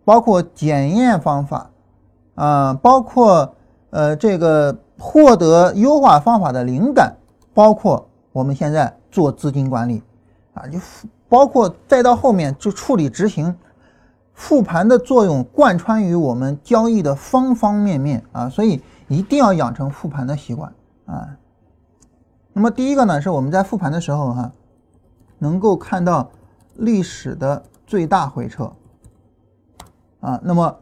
包括检验方法，啊，包括呃这个获得优化方法的灵感，包括我们现在做资金管理，啊，就包括再到后面就处理执行，复盘的作用贯穿于我们交易的方方面面啊，所以。一定要养成复盘的习惯啊。那么第一个呢，是我们在复盘的时候哈，能够看到历史的最大回撤啊。那么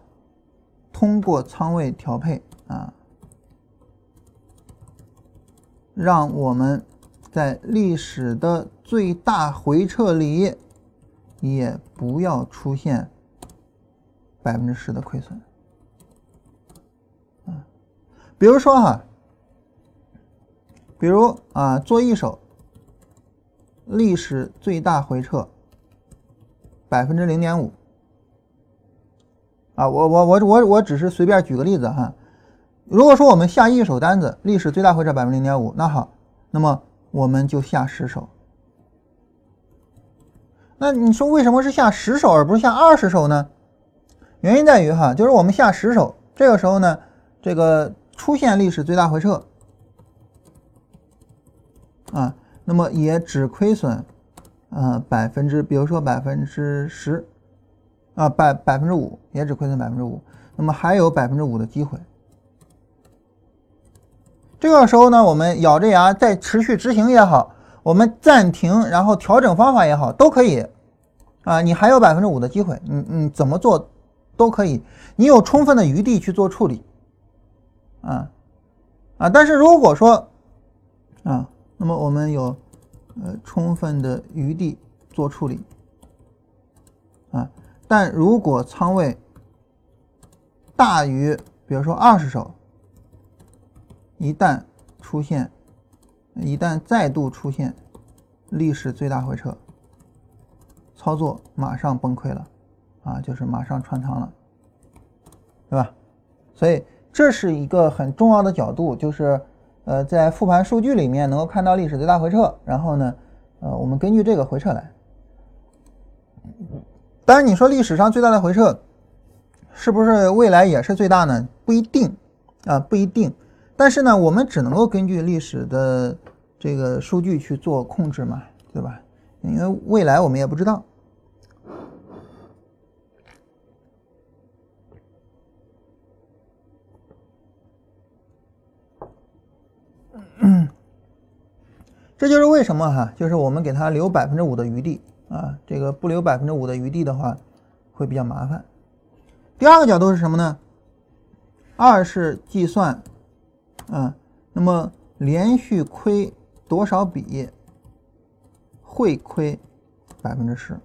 通过仓位调配啊，让我们在历史的最大回撤里也不要出现百分之十的亏损啊。比如说哈，比如啊，做一手历史最大回撤百分之零点五啊，我我我我我只是随便举个例子哈。如果说我们下一手单子历史最大回撤百分之零点五，那好，那么我们就下十手。那你说为什么是下十手而不是下二十手呢？原因在于哈，就是我们下十手，这个时候呢，这个出现历史最大回撤啊，那么也只亏损呃百分之，比如说百分之十啊，百百分之五也只亏损百分之五，那么还有百分之五的机会。这个时候呢，我们咬着牙再持续执行也好。我们暂停，然后调整方法也好，都可以，啊，你还有百分之五的机会，你你怎么做都可以，你有充分的余地去做处理，啊啊，但是如果说啊，那么我们有呃充分的余地做处理，啊，但如果仓位大于比如说二十手，一旦出现。一旦再度出现历史最大回撤，操作马上崩溃了，啊，就是马上穿仓了，对吧？所以这是一个很重要的角度，就是呃，在复盘数据里面能够看到历史最大回撤，然后呢，呃，我们根据这个回撤来。当然，你说历史上最大的回撤是不是未来也是最大呢？不一定啊，不一定。但是呢，我们只能够根据历史的这个数据去做控制嘛，对吧？因为未来我们也不知道。这就是为什么哈，就是我们给他留百分之五的余地啊，这个不留百分之五的余地的话，会比较麻烦。第二个角度是什么呢？二是计算。啊，那么连续亏多少笔会亏百分之十，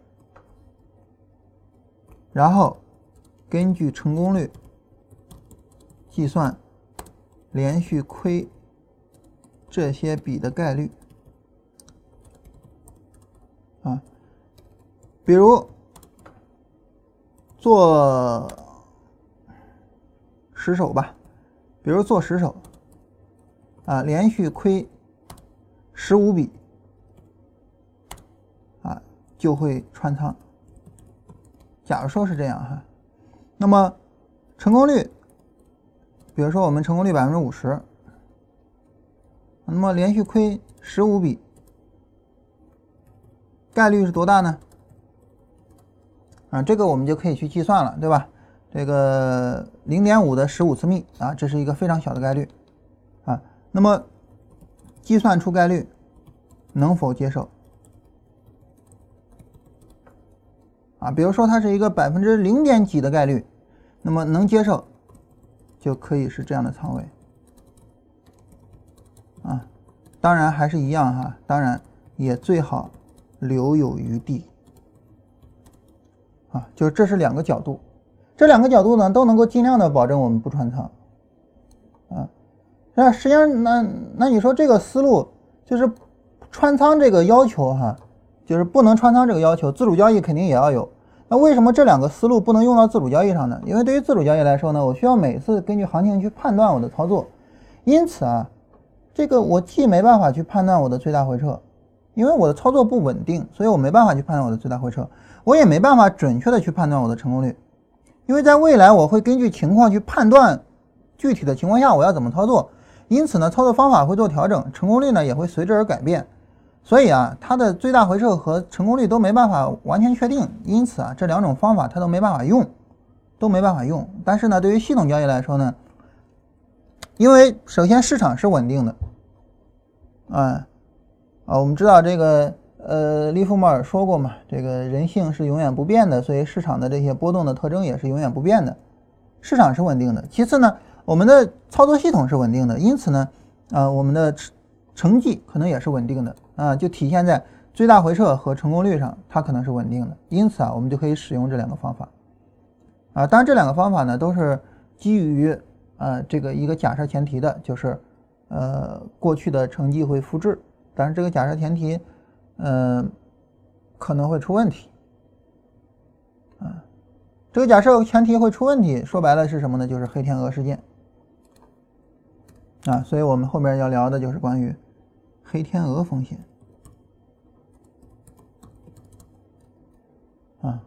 然后根据成功率计算连续亏这些笔的概率啊，比如做十手吧，比如做十手。啊，连续亏十五笔啊，就会穿仓。假如说是这样哈，那么成功率，比如说我们成功率百分之五十，那么连续亏十五笔，概率是多大呢？啊，这个我们就可以去计算了，对吧？这个零点五的十五次幂啊，这是一个非常小的概率啊。那么，计算出概率能否接受？啊，比如说它是一个百分之零点几的概率，那么能接受就可以是这样的仓位。啊，当然还是一样哈，当然也最好留有余地。啊，就这是两个角度，这两个角度呢都能够尽量的保证我们不穿仓。啊。那实际上，那那你说这个思路就是穿仓这个要求哈，就是不能穿仓这个要求，自主交易肯定也要有。那为什么这两个思路不能用到自主交易上呢？因为对于自主交易来说呢，我需要每次根据行情去判断我的操作，因此啊，这个我既没办法去判断我的最大回撤，因为我的操作不稳定，所以我没办法去判断我的最大回撤，我也没办法准确的去判断我的成功率，因为在未来我会根据情况去判断具体的情况下我要怎么操作。因此呢，操作方法会做调整，成功率呢也会随之而改变。所以啊，它的最大回撤和成功率都没办法完全确定。因此啊，这两种方法它都没办法用，都没办法用。但是呢，对于系统交易来说呢，因为首先市场是稳定的，啊啊，我们知道这个呃，利弗莫尔说过嘛，这个人性是永远不变的，所以市场的这些波动的特征也是永远不变的，市场是稳定的。其次呢。我们的操作系统是稳定的，因此呢，啊，我们的成成绩可能也是稳定的啊，就体现在最大回撤和成功率上，它可能是稳定的。因此啊，我们就可以使用这两个方法啊。当然，这两个方法呢，都是基于呃这个一个假设前提的，就是呃过去的成绩会复制，但是这个假设前提，嗯，可能会出问题。啊，这个假设前提会出问题，说白了是什么呢？就是黑天鹅事件。啊，所以我们后面要聊的就是关于黑天鹅风险。啊，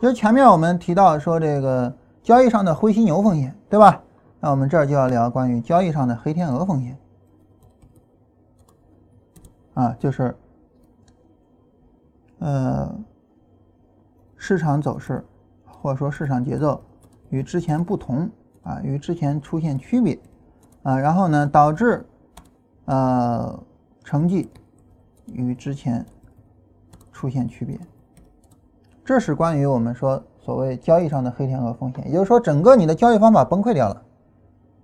就是前面我们提到说这个交易上的灰犀牛风险，对吧？那我们这儿就要聊关于交易上的黑天鹅风险。啊，就是呃，市场走势或者说市场节奏与之前不同啊，与之前出现区别啊，然后呢导致呃成绩与之前出现区别。这是关于我们说所谓交易上的黑天鹅风险，也就是说，整个你的交易方法崩溃掉了，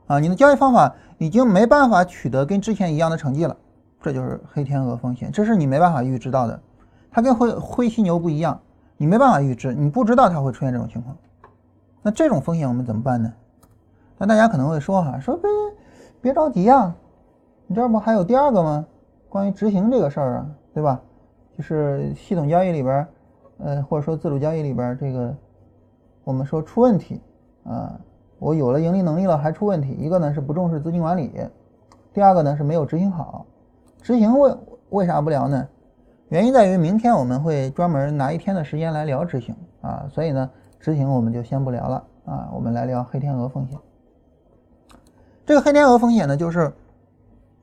啊，你的交易方法已经没办法取得跟之前一样的成绩了，这就是黑天鹅风险，这是你没办法预知到的，它跟灰灰犀牛不一样，你没办法预知，你不知道它会出现这种情况，那这种风险我们怎么办呢？那大家可能会说哈，说别别着急啊，你这不还有第二个吗？关于执行这个事儿啊，对吧？就是系统交易里边。呃，或者说自主交易里边这个，我们说出问题啊，我有了盈利能力了还出问题，一个呢是不重视资金管理，第二个呢是没有执行好。执行为为啥不聊呢？原因在于明天我们会专门拿一天的时间来聊执行啊，所以呢执行我们就先不聊了啊，我们来聊黑天鹅风险。这个黑天鹅风险呢，就是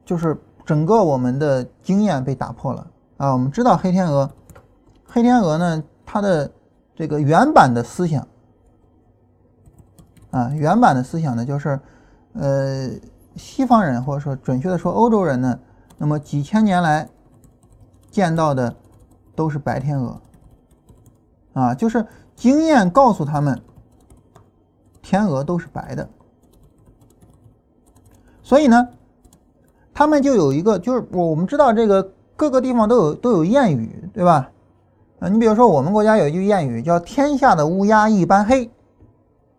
就是整个我们的经验被打破了啊，我们知道黑天鹅。黑天鹅呢，它的这个原版的思想啊，原版的思想呢，就是呃，西方人或者说准确的说欧洲人呢，那么几千年来见到的都是白天鹅啊，就是经验告诉他们，天鹅都是白的，所以呢，他们就有一个，就是我我们知道这个各个地方都有都有谚语，对吧？啊，你比如说，我们国家有一句谚语叫“天下的乌鸦一般黑”，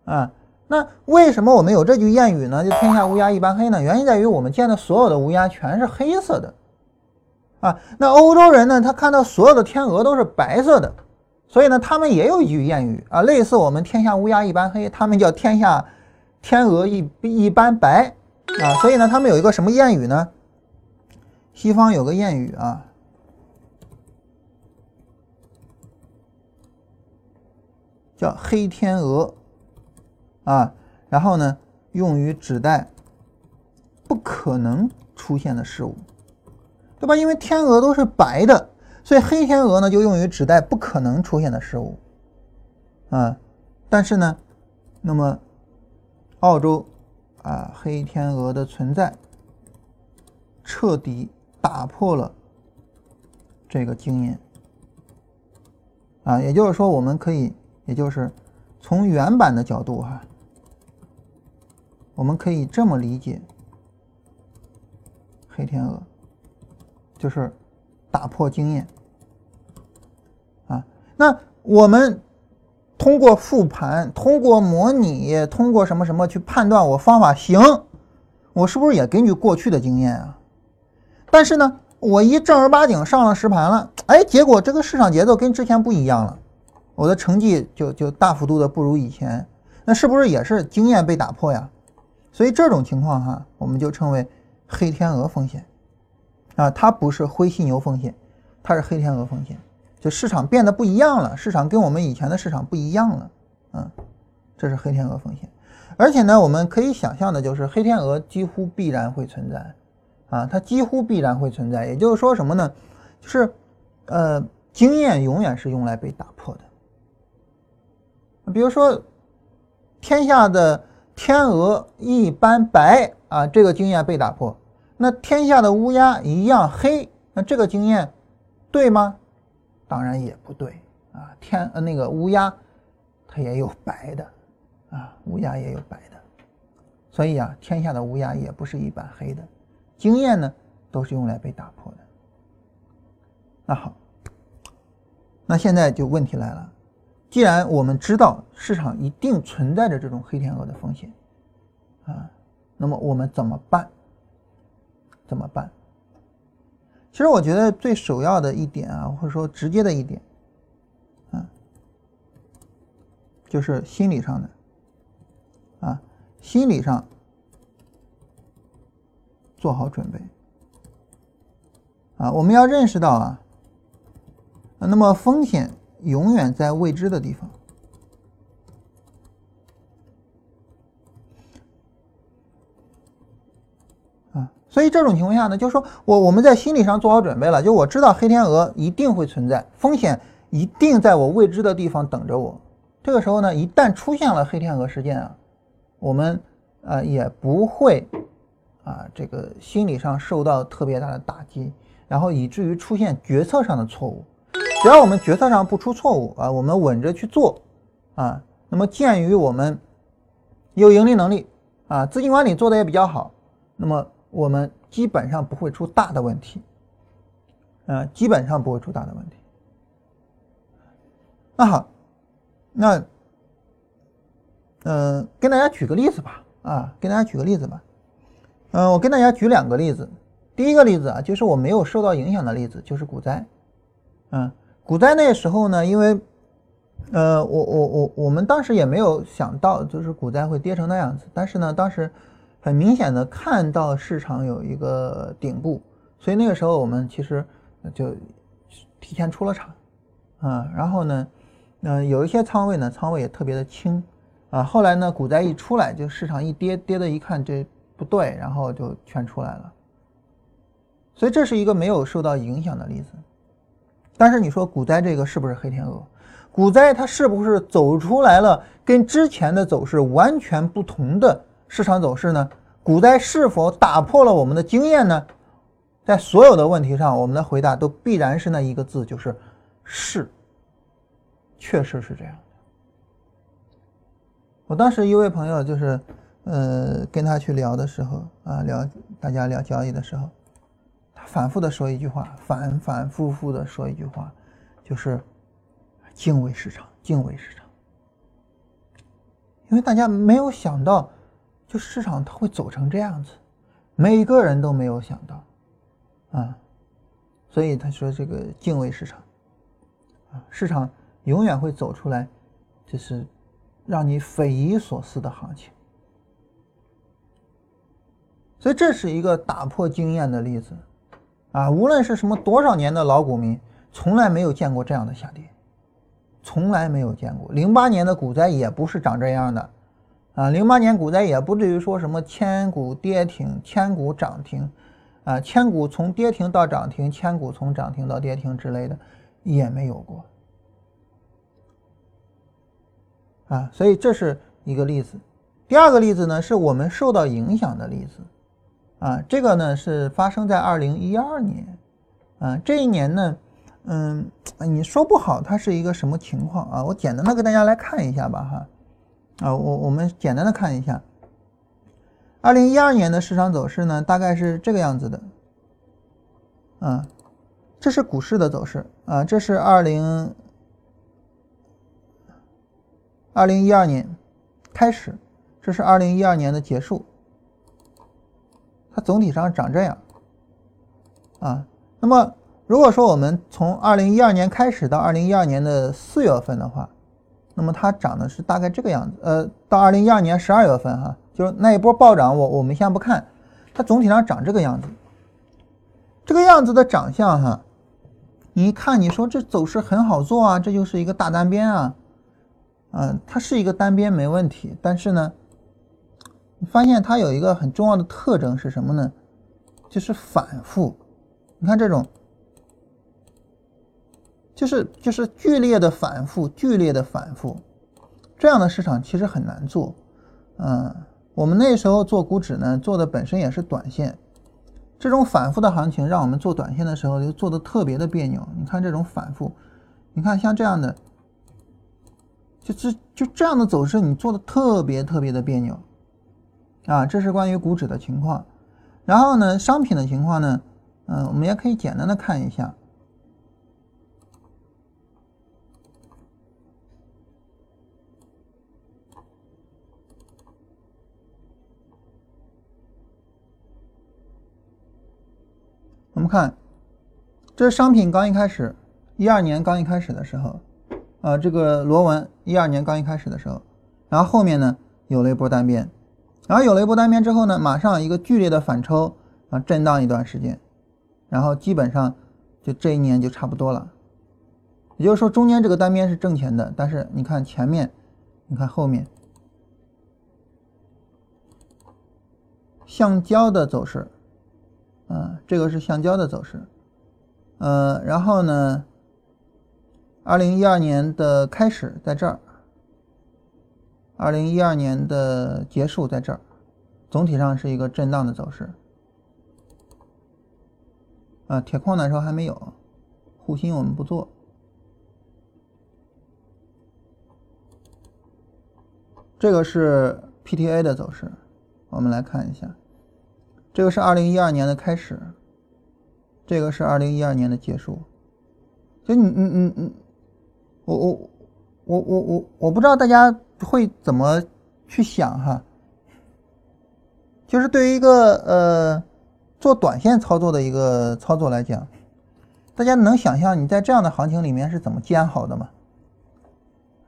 啊，那为什么我们有这句谚语呢？就“天下乌鸦一般黑”呢？原因在于我们见的所有的乌鸦全是黑色的，啊，那欧洲人呢，他看到所有的天鹅都是白色的，所以呢，他们也有一句谚语啊，类似我们“天下乌鸦一般黑”，他们叫“天下天鹅一一般白”，啊，所以呢，他们有一个什么谚语呢？西方有个谚语啊。叫黑天鹅，啊，然后呢，用于指代不可能出现的事物，对吧？因为天鹅都是白的，所以黑天鹅呢就用于指代不可能出现的事物，啊，但是呢，那么澳洲啊黑天鹅的存在，彻底打破了这个经验，啊，也就是说，我们可以。也就是从原版的角度哈，我们可以这么理解：黑天鹅就是打破经验啊。那我们通过复盘、通过模拟、通过什么什么去判断我方法行，我是不是也根据过去的经验啊？但是呢，我一正儿八经上了实盘了，哎，结果这个市场节奏跟之前不一样了。我的成绩就就大幅度的不如以前，那是不是也是经验被打破呀？所以这种情况哈，我们就称为黑天鹅风险啊，它不是灰犀牛风险，它是黑天鹅风险，就市场变得不一样了，市场跟我们以前的市场不一样了，嗯，这是黑天鹅风险。而且呢，我们可以想象的就是黑天鹅几乎必然会存在啊，它几乎必然会存在，也就是说什么呢？就是呃，经验永远是用来被打破的。比如说，天下的天鹅一般白啊，这个经验被打破。那天下的乌鸦一样黑，那这个经验对吗？当然也不对啊。天呃那个乌鸦，它也有白的啊，乌鸦也有白的。所以啊，天下的乌鸦也不是一般黑的，经验呢都是用来被打破的。那好，那现在就问题来了。既然我们知道市场一定存在着这种黑天鹅的风险，啊，那么我们怎么办？怎么办？其实我觉得最首要的一点啊，或者说直接的一点，啊，就是心理上的，啊，心理上做好准备，啊，我们要认识到啊，那么风险永远在未知的地方。所以这种情况下呢，就是说我我们在心理上做好准备了，就我知道黑天鹅一定会存在，风险一定在我未知的地方等着我。这个时候呢，一旦出现了黑天鹅事件啊，我们呃也不会啊这个心理上受到特别大的打击，然后以至于出现决策上的错误。只要我们决策上不出错误啊，我们稳着去做啊，那么鉴于我们有盈利能力啊，资金管理做的也比较好，那么。我们基本上不会出大的问题，呃，基本上不会出大的问题。那好，那，嗯，跟大家举个例子吧，啊，跟大家举个例子吧，嗯，我跟大家举两个例子。第一个例子啊，就是我没有受到影响的例子，就是股灾，嗯，股灾那时候呢，因为，呃，我我我我们当时也没有想到，就是股灾会跌成那样子，但是呢，当时。很明显的看到市场有一个顶部，所以那个时候我们其实就提前出了场，啊，然后呢，呃，有一些仓位呢，仓位也特别的轻，啊，后来呢，股灾一出来，就市场一跌，跌的一看这不对，然后就全出来了，所以这是一个没有受到影响的例子。但是你说股灾这个是不是黑天鹅？股灾它是不是走出来了跟之前的走势完全不同的？市场走势呢？股灾是否打破了我们的经验呢？在所有的问题上，我们的回答都必然是那一个字，就是是。确实是这样。我当时一位朋友就是，呃，跟他去聊的时候啊，聊大家聊交易的时候，他反复的说一句话，反反复复的说一句话，就是敬畏市场，敬畏市场，因为大家没有想到。就市场它会走成这样子，每个人都没有想到，啊，所以他说这个敬畏市场，啊，市场永远会走出来，就是让你匪夷所思的行情，所以这是一个打破经验的例子，啊，无论是什么多少年的老股民，从来没有见过这样的下跌，从来没有见过，零八年的股灾也不是长这样的。啊，零八年股灾也不至于说什么千股跌停、千股涨停，啊，千股从跌停到涨停，千股从涨停到跌停之类的也没有过，啊，所以这是一个例子。第二个例子呢，是我们受到影响的例子，啊，这个呢是发生在二零一二年，啊，这一年呢，嗯，你说不好它是一个什么情况啊？我简单的给大家来看一下吧，哈。啊，我我们简单的看一下，二零一二年的市场走势呢，大概是这个样子的。啊，这是股市的走势啊，这是二零二零一二年开始，这是二零一二年的结束，它总体上长这样。啊，那么如果说我们从二零一二年开始到二零一二年的四月份的话。那么它涨的是大概这个样子，呃，到二零一二年十二月份哈，就是那一波暴涨，我我们先不看，它总体上涨这个样子，这个样子的长相哈，你一看你说这走势很好做啊，这就是一个大单边啊，嗯，它是一个单边没问题，但是呢，你发现它有一个很重要的特征是什么呢？就是反复，你看这种。就是就是剧烈的反复，剧烈的反复，这样的市场其实很难做。嗯，我们那时候做股指呢，做的本身也是短线，这种反复的行情，让我们做短线的时候就做的特别的别扭。你看这种反复，你看像这样的，就这就这样的走势，你做的特别特别的别扭。啊，这是关于股指的情况。然后呢，商品的情况呢，嗯，我们也可以简单的看一下。我们看，这商品刚一开始，一二年刚一开始的时候，啊，这个螺纹一二年刚一开始的时候，然后后面呢有了一波单边，然后有了一波单边之后呢，马上一个剧烈的反抽啊，震荡一段时间，然后基本上就这一年就差不多了。也就是说，中间这个单边是挣钱的，但是你看前面，你看后面，橡胶的走势，啊，这个是橡胶的走势，呃，然后呢，二零一二年的开始在这儿，二零一二年的结束在这儿，总体上是一个震荡的走势，啊，铁矿那时候还没有，护锌我们不做。这个是 PTA 的走势，我们来看一下，这个是二零一二年的开始，这个是二零一二年的结束。就你你你你，我我我我我我不知道大家会怎么去想哈，就是对于一个呃做短线操作的一个操作来讲，大家能想象你在这样的行情里面是怎么煎熬的吗？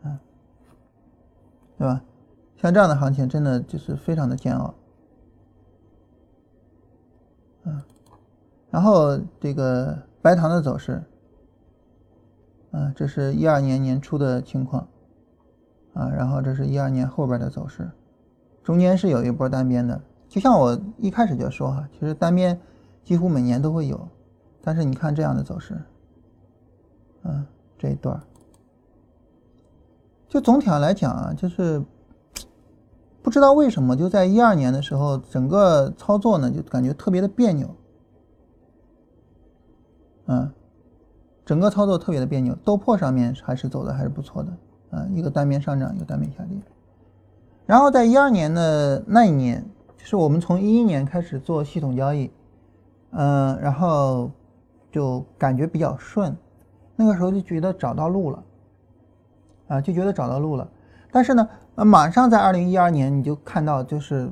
嗯，对吧？像这样的行情，真的就是非常的煎熬，然后这个白糖的走势，啊，这是一二年年初的情况，啊，然后这是一二年后边的走势，中间是有一波单边的，就像我一开始就说哈，其实单边几乎每年都会有，但是你看这样的走势，嗯，这一段，就总体上来讲啊，就是。不知道为什么，就在一二年的时候，整个操作呢就感觉特别的别扭，嗯，整个操作特别的别扭。豆粕上面还是走的还是不错的，嗯，一个单边上涨，一个单边下跌。然后在一二年的那一年，就是我们从一一年开始做系统交易，嗯，然后就感觉比较顺，那个时候就觉得找到路了，啊，就觉得找到路了。但是呢。那马上在二零一二年，你就看到就是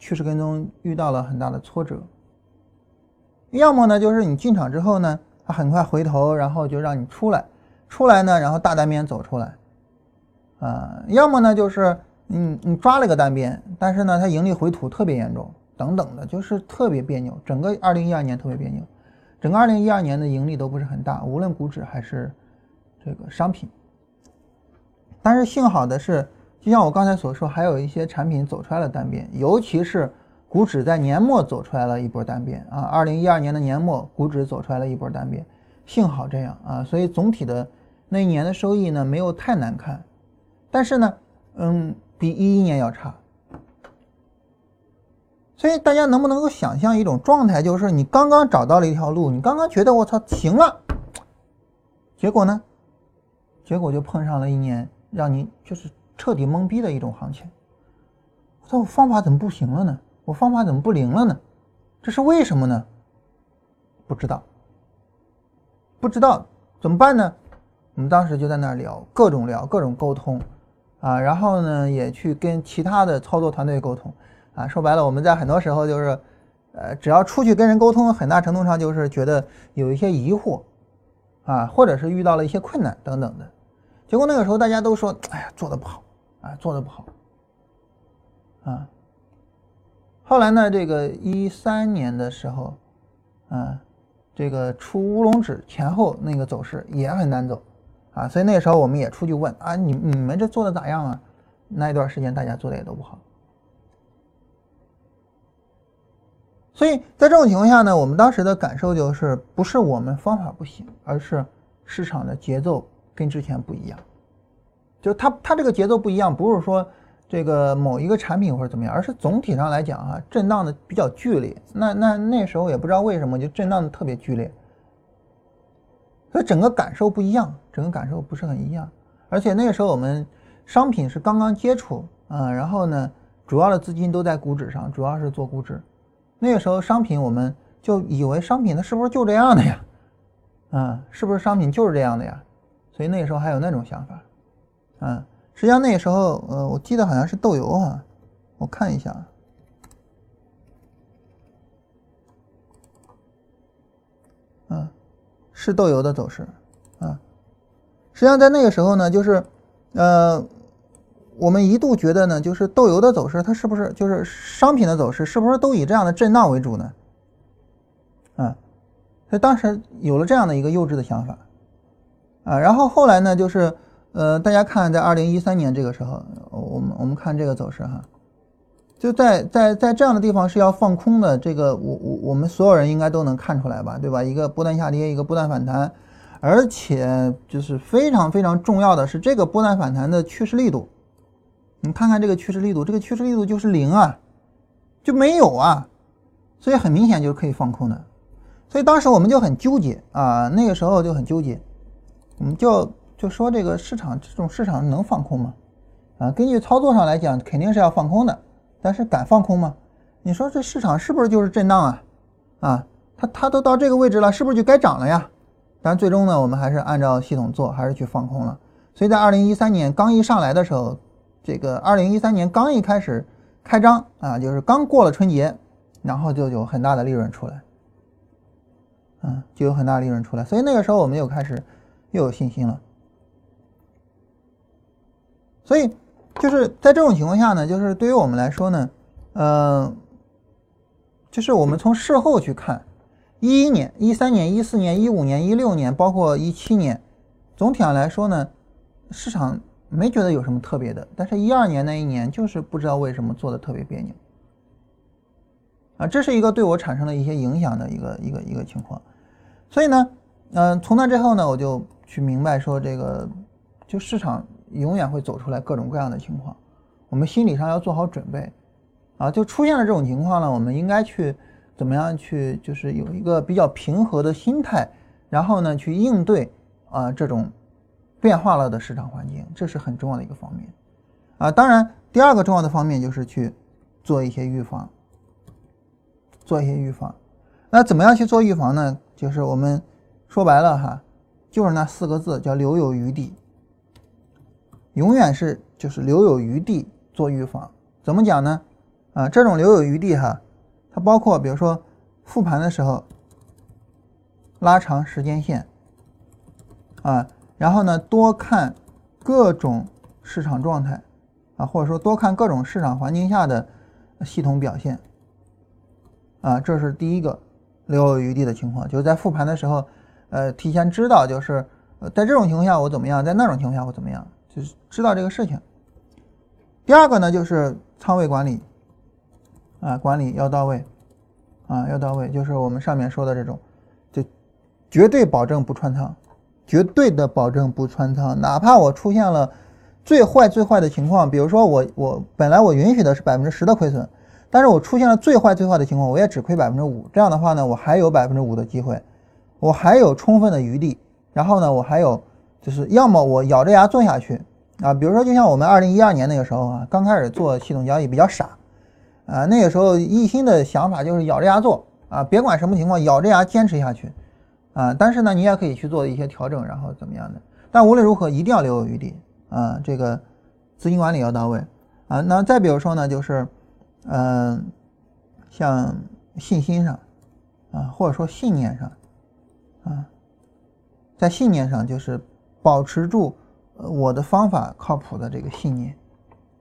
趋势跟踪遇到了很大的挫折。要么呢，就是你进场之后呢，他很快回头，然后就让你出来，出来呢，然后大单边走出来，啊，要么呢，就是你你抓了个单边，但是呢，它盈利回吐特别严重，等等的，就是特别别扭。整个二零一二年特别别扭，整个二零一二年的盈利都不是很大，无论股指还是这个商品。但是幸好的是。就像我刚才所说，还有一些产品走出来了单边，尤其是股指在年末走出来了一波单边啊。二零一二年的年末，股指走出来了一波单边，幸好这样啊，所以总体的那一年的收益呢没有太难看，但是呢，嗯，比一一年要差。所以大家能不能够想象一种状态，就是你刚刚找到了一条路，你刚刚觉得我操行了，结果呢，结果就碰上了一年让你就是。彻底懵逼的一种行情，我操方法怎么不行了呢？我方法怎么不灵了呢？这是为什么呢？不知道，不知道怎么办呢？我们当时就在那聊，各种聊，各种沟通啊，然后呢也去跟其他的操作团队沟通啊。说白了，我们在很多时候就是，呃，只要出去跟人沟通，很大程度上就是觉得有一些疑惑啊，或者是遇到了一些困难等等的。结果那个时候大家都说，哎呀，做的不好。啊，做的不好，啊，后来呢，这个一三年的时候，啊，这个出乌龙指前后那个走势也很难走，啊，所以那时候我们也出去问啊，你你们这做的咋样啊？那一段时间大家做的也都不好，所以在这种情况下呢，我们当时的感受就是，不是我们方法不行，而是市场的节奏跟之前不一样。就它它这个节奏不一样，不是说这个某一个产品或者怎么样，而是总体上来讲啊，震荡的比较剧烈。那那那时候也不知道为什么就震荡的特别剧烈，所以整个感受不一样，整个感受不是很一样。而且那个时候我们商品是刚刚接触啊，然后呢，主要的资金都在股指上，主要是做股指。那个时候商品我们就以为商品它是不是就这样的呀？啊，是不是商品就是这样的呀？所以那个时候还有那种想法。嗯，实际上那个时候，呃，我记得好像是豆油啊，我看一下，是豆油的走势啊。实际上在那个时候呢，就是呃，我们一度觉得呢，就是豆油的走势，它是不是就是商品的走势，是不是都以这样的震荡为主呢？啊，所以当时有了这样的一个幼稚的想法啊。然后后来呢，就是呃，大家看在二零一三年这个时候，我们我们看这个走势哈。就在在在这样的地方是要放空的，这个我我我们所有人应该都能看出来吧，对吧？一个波段下跌，一个波段反弹，而且就是非常非常重要的是这个波段反弹的趋势力度，你看看这个趋势力度，这个趋势力度就是零啊，就没有啊，所以很明显就是可以放空的，所以当时我们就很纠结啊，那个时候就很纠结，我们就就说这个市场这种市场能放空吗？啊，根据操作上来讲，肯定是要放空的。但是敢放空吗？你说这市场是不是就是震荡啊？啊，它它都到这个位置了，是不是就该涨了呀？但最终呢，我们还是按照系统做，还是去放空了。所以在二零一三年刚一上来的时候，这个二零一三年刚一开始开张啊，就是刚过了春节，然后就有很大的利润出来，嗯，就有很大利润出来。所以那个时候我们又开始又有信心了。所以。就是在这种情况下呢，就是对于我们来说呢，嗯，就是我们从事后去看，一一年、一三年、一四年、一五年、一六年，包括一七年，总体上来说呢，市场没觉得有什么特别的。但是，一二年那一年就是不知道为什么做的特别别扭，啊，这是一个对我产生了一些影响的一个一个一个情况。所以呢，嗯，从那之后呢，我就去明白说，这个就市场。永远会走出来各种各样的情况，我们心理上要做好准备，啊，就出现了这种情况呢，我们应该去怎么样去，就是有一个比较平和的心态，然后呢去应对啊这种变化了的市场环境，这是很重要的一个方面，啊，当然第二个重要的方面就是去做一些预防，做一些预防，那怎么样去做预防呢？就是我们说白了哈，就是那四个字叫留有余地。永远是就是留有余地做预防，怎么讲呢？啊，这种留有余地哈，它包括比如说复盘的时候拉长时间线啊，然后呢多看各种市场状态啊，或者说多看各种市场环境下的系统表现啊，这是第一个留有余地的情况，就是在复盘的时候，呃，提前知道就是在这种情况下我怎么样，在那种情况下我怎么样。就是知道这个事情。第二个呢，就是仓位管理，啊，管理要到位，啊，要到位，就是我们上面说的这种，就绝对保证不穿仓，绝对的保证不穿仓，哪怕我出现了最坏最坏的情况，比如说我我本来我允许的是百分之十的亏损，但是我出现了最坏最坏的情况，我也只亏百分之五，这样的话呢，我还有百分之五的机会，我还有充分的余地，然后呢，我还有。就是要么我咬着牙做下去啊，比如说就像我们二零一二年那个时候啊，刚开始做系统交易比较傻啊，那个时候一心的想法就是咬着牙做啊，别管什么情况，咬着牙坚持下去啊。但是呢，你也可以去做一些调整，然后怎么样的？但无论如何，一定要留有余地啊。这个资金管理要到位啊。那再比如说呢，就是嗯，像信心上啊，或者说信念上啊，在信念上就是。保持住，呃，我的方法靠谱的这个信念，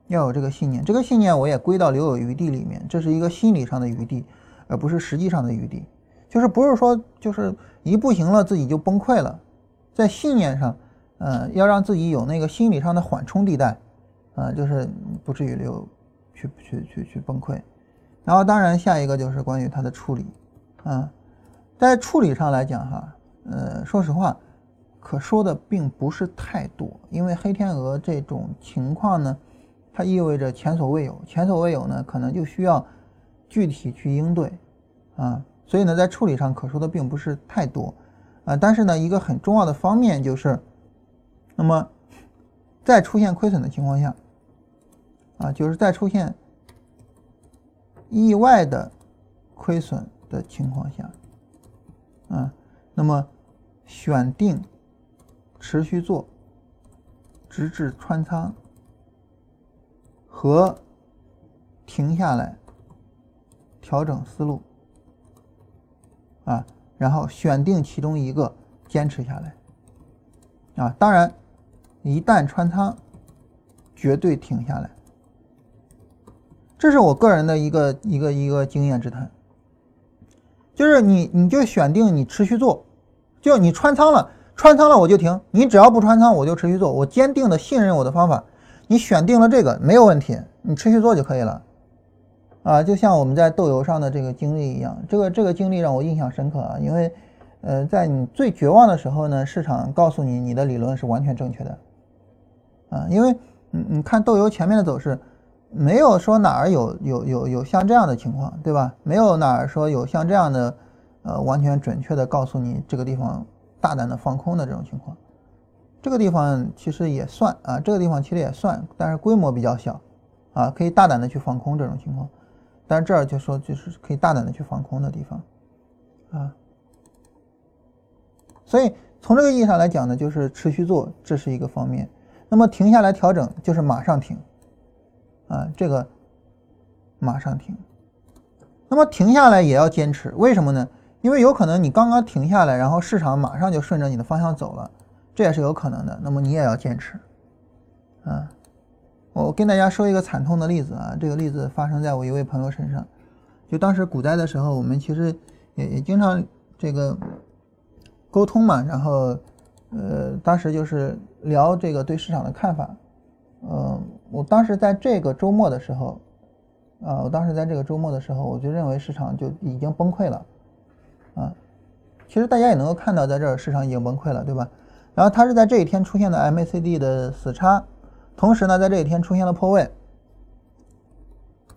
要有这个信念。这个信念我也归到留有余地里面，这是一个心理上的余地，而不是实际上的余地。就是不是说就是一不行了自己就崩溃了，在信念上，呃，要让自己有那个心理上的缓冲地带，啊，就是不至于留去去去去崩溃。然后当然下一个就是关于它的处理，啊，在处理上来讲哈，呃，说实话。可说的并不是太多，因为黑天鹅这种情况呢，它意味着前所未有，前所未有呢，可能就需要具体去应对啊，所以呢，在处理上可说的并不是太多啊，但是呢，一个很重要的方面就是，那么在出现亏损的情况下啊，就是在出现意外的亏损的情况下啊，那么选定。持续做，直至穿仓和停下来调整思路啊，然后选定其中一个坚持下来啊。当然，一旦穿仓，绝对停下来。这是我个人的一个一个一个经验之谈，就是你你就选定你持续做，就你穿仓了，穿仓了我就停，你只要不穿仓我就持续做，我坚定的信任我的方法，你选定了这个没有问题，你持续做就可以了，啊，就像我们在豆油上的这个经历一样，这个这个经历让我印象深刻啊，因为，呃，在你最绝望的时候呢，市场告诉你你的理论是完全正确的，啊，因为你你看豆油前面的走势。没有说哪儿有有有有像这样的情况，对吧？没有哪儿说有像这样的，呃，完全准确的告诉你这个地方大胆的放空的这种情况。这个地方其实也算啊，这个地方其实也算，但是规模比较小，啊，可以大胆的去放空这种情况。但是这儿就说就是可以大胆的去放空的地方，啊。所以从这个意义上来讲呢，就是持续做，这是一个方面。那么停下来调整，就是马上停。啊，这个马上停。那么停下来也要坚持，为什么呢？因为有可能你刚刚停下来，然后市场马上就顺着你的方向走了，这也是有可能的。那么你也要坚持。啊，我跟大家说一个惨痛的例子啊，这个例子发生在我一位朋友身上。就当时股灾的时候，我们其实也也经常这个沟通嘛，然后呃，当时就是聊这个对市场的看法。嗯，我当时在这个周末的时候，啊，我当时在这个周末的时候，我就认为市场就已经崩溃了，啊，其实大家也能够看到，在这儿市场已经崩溃了，对吧？然后它是在这一天出现的 MACD 的死叉，同时呢，在这一天出现了破位。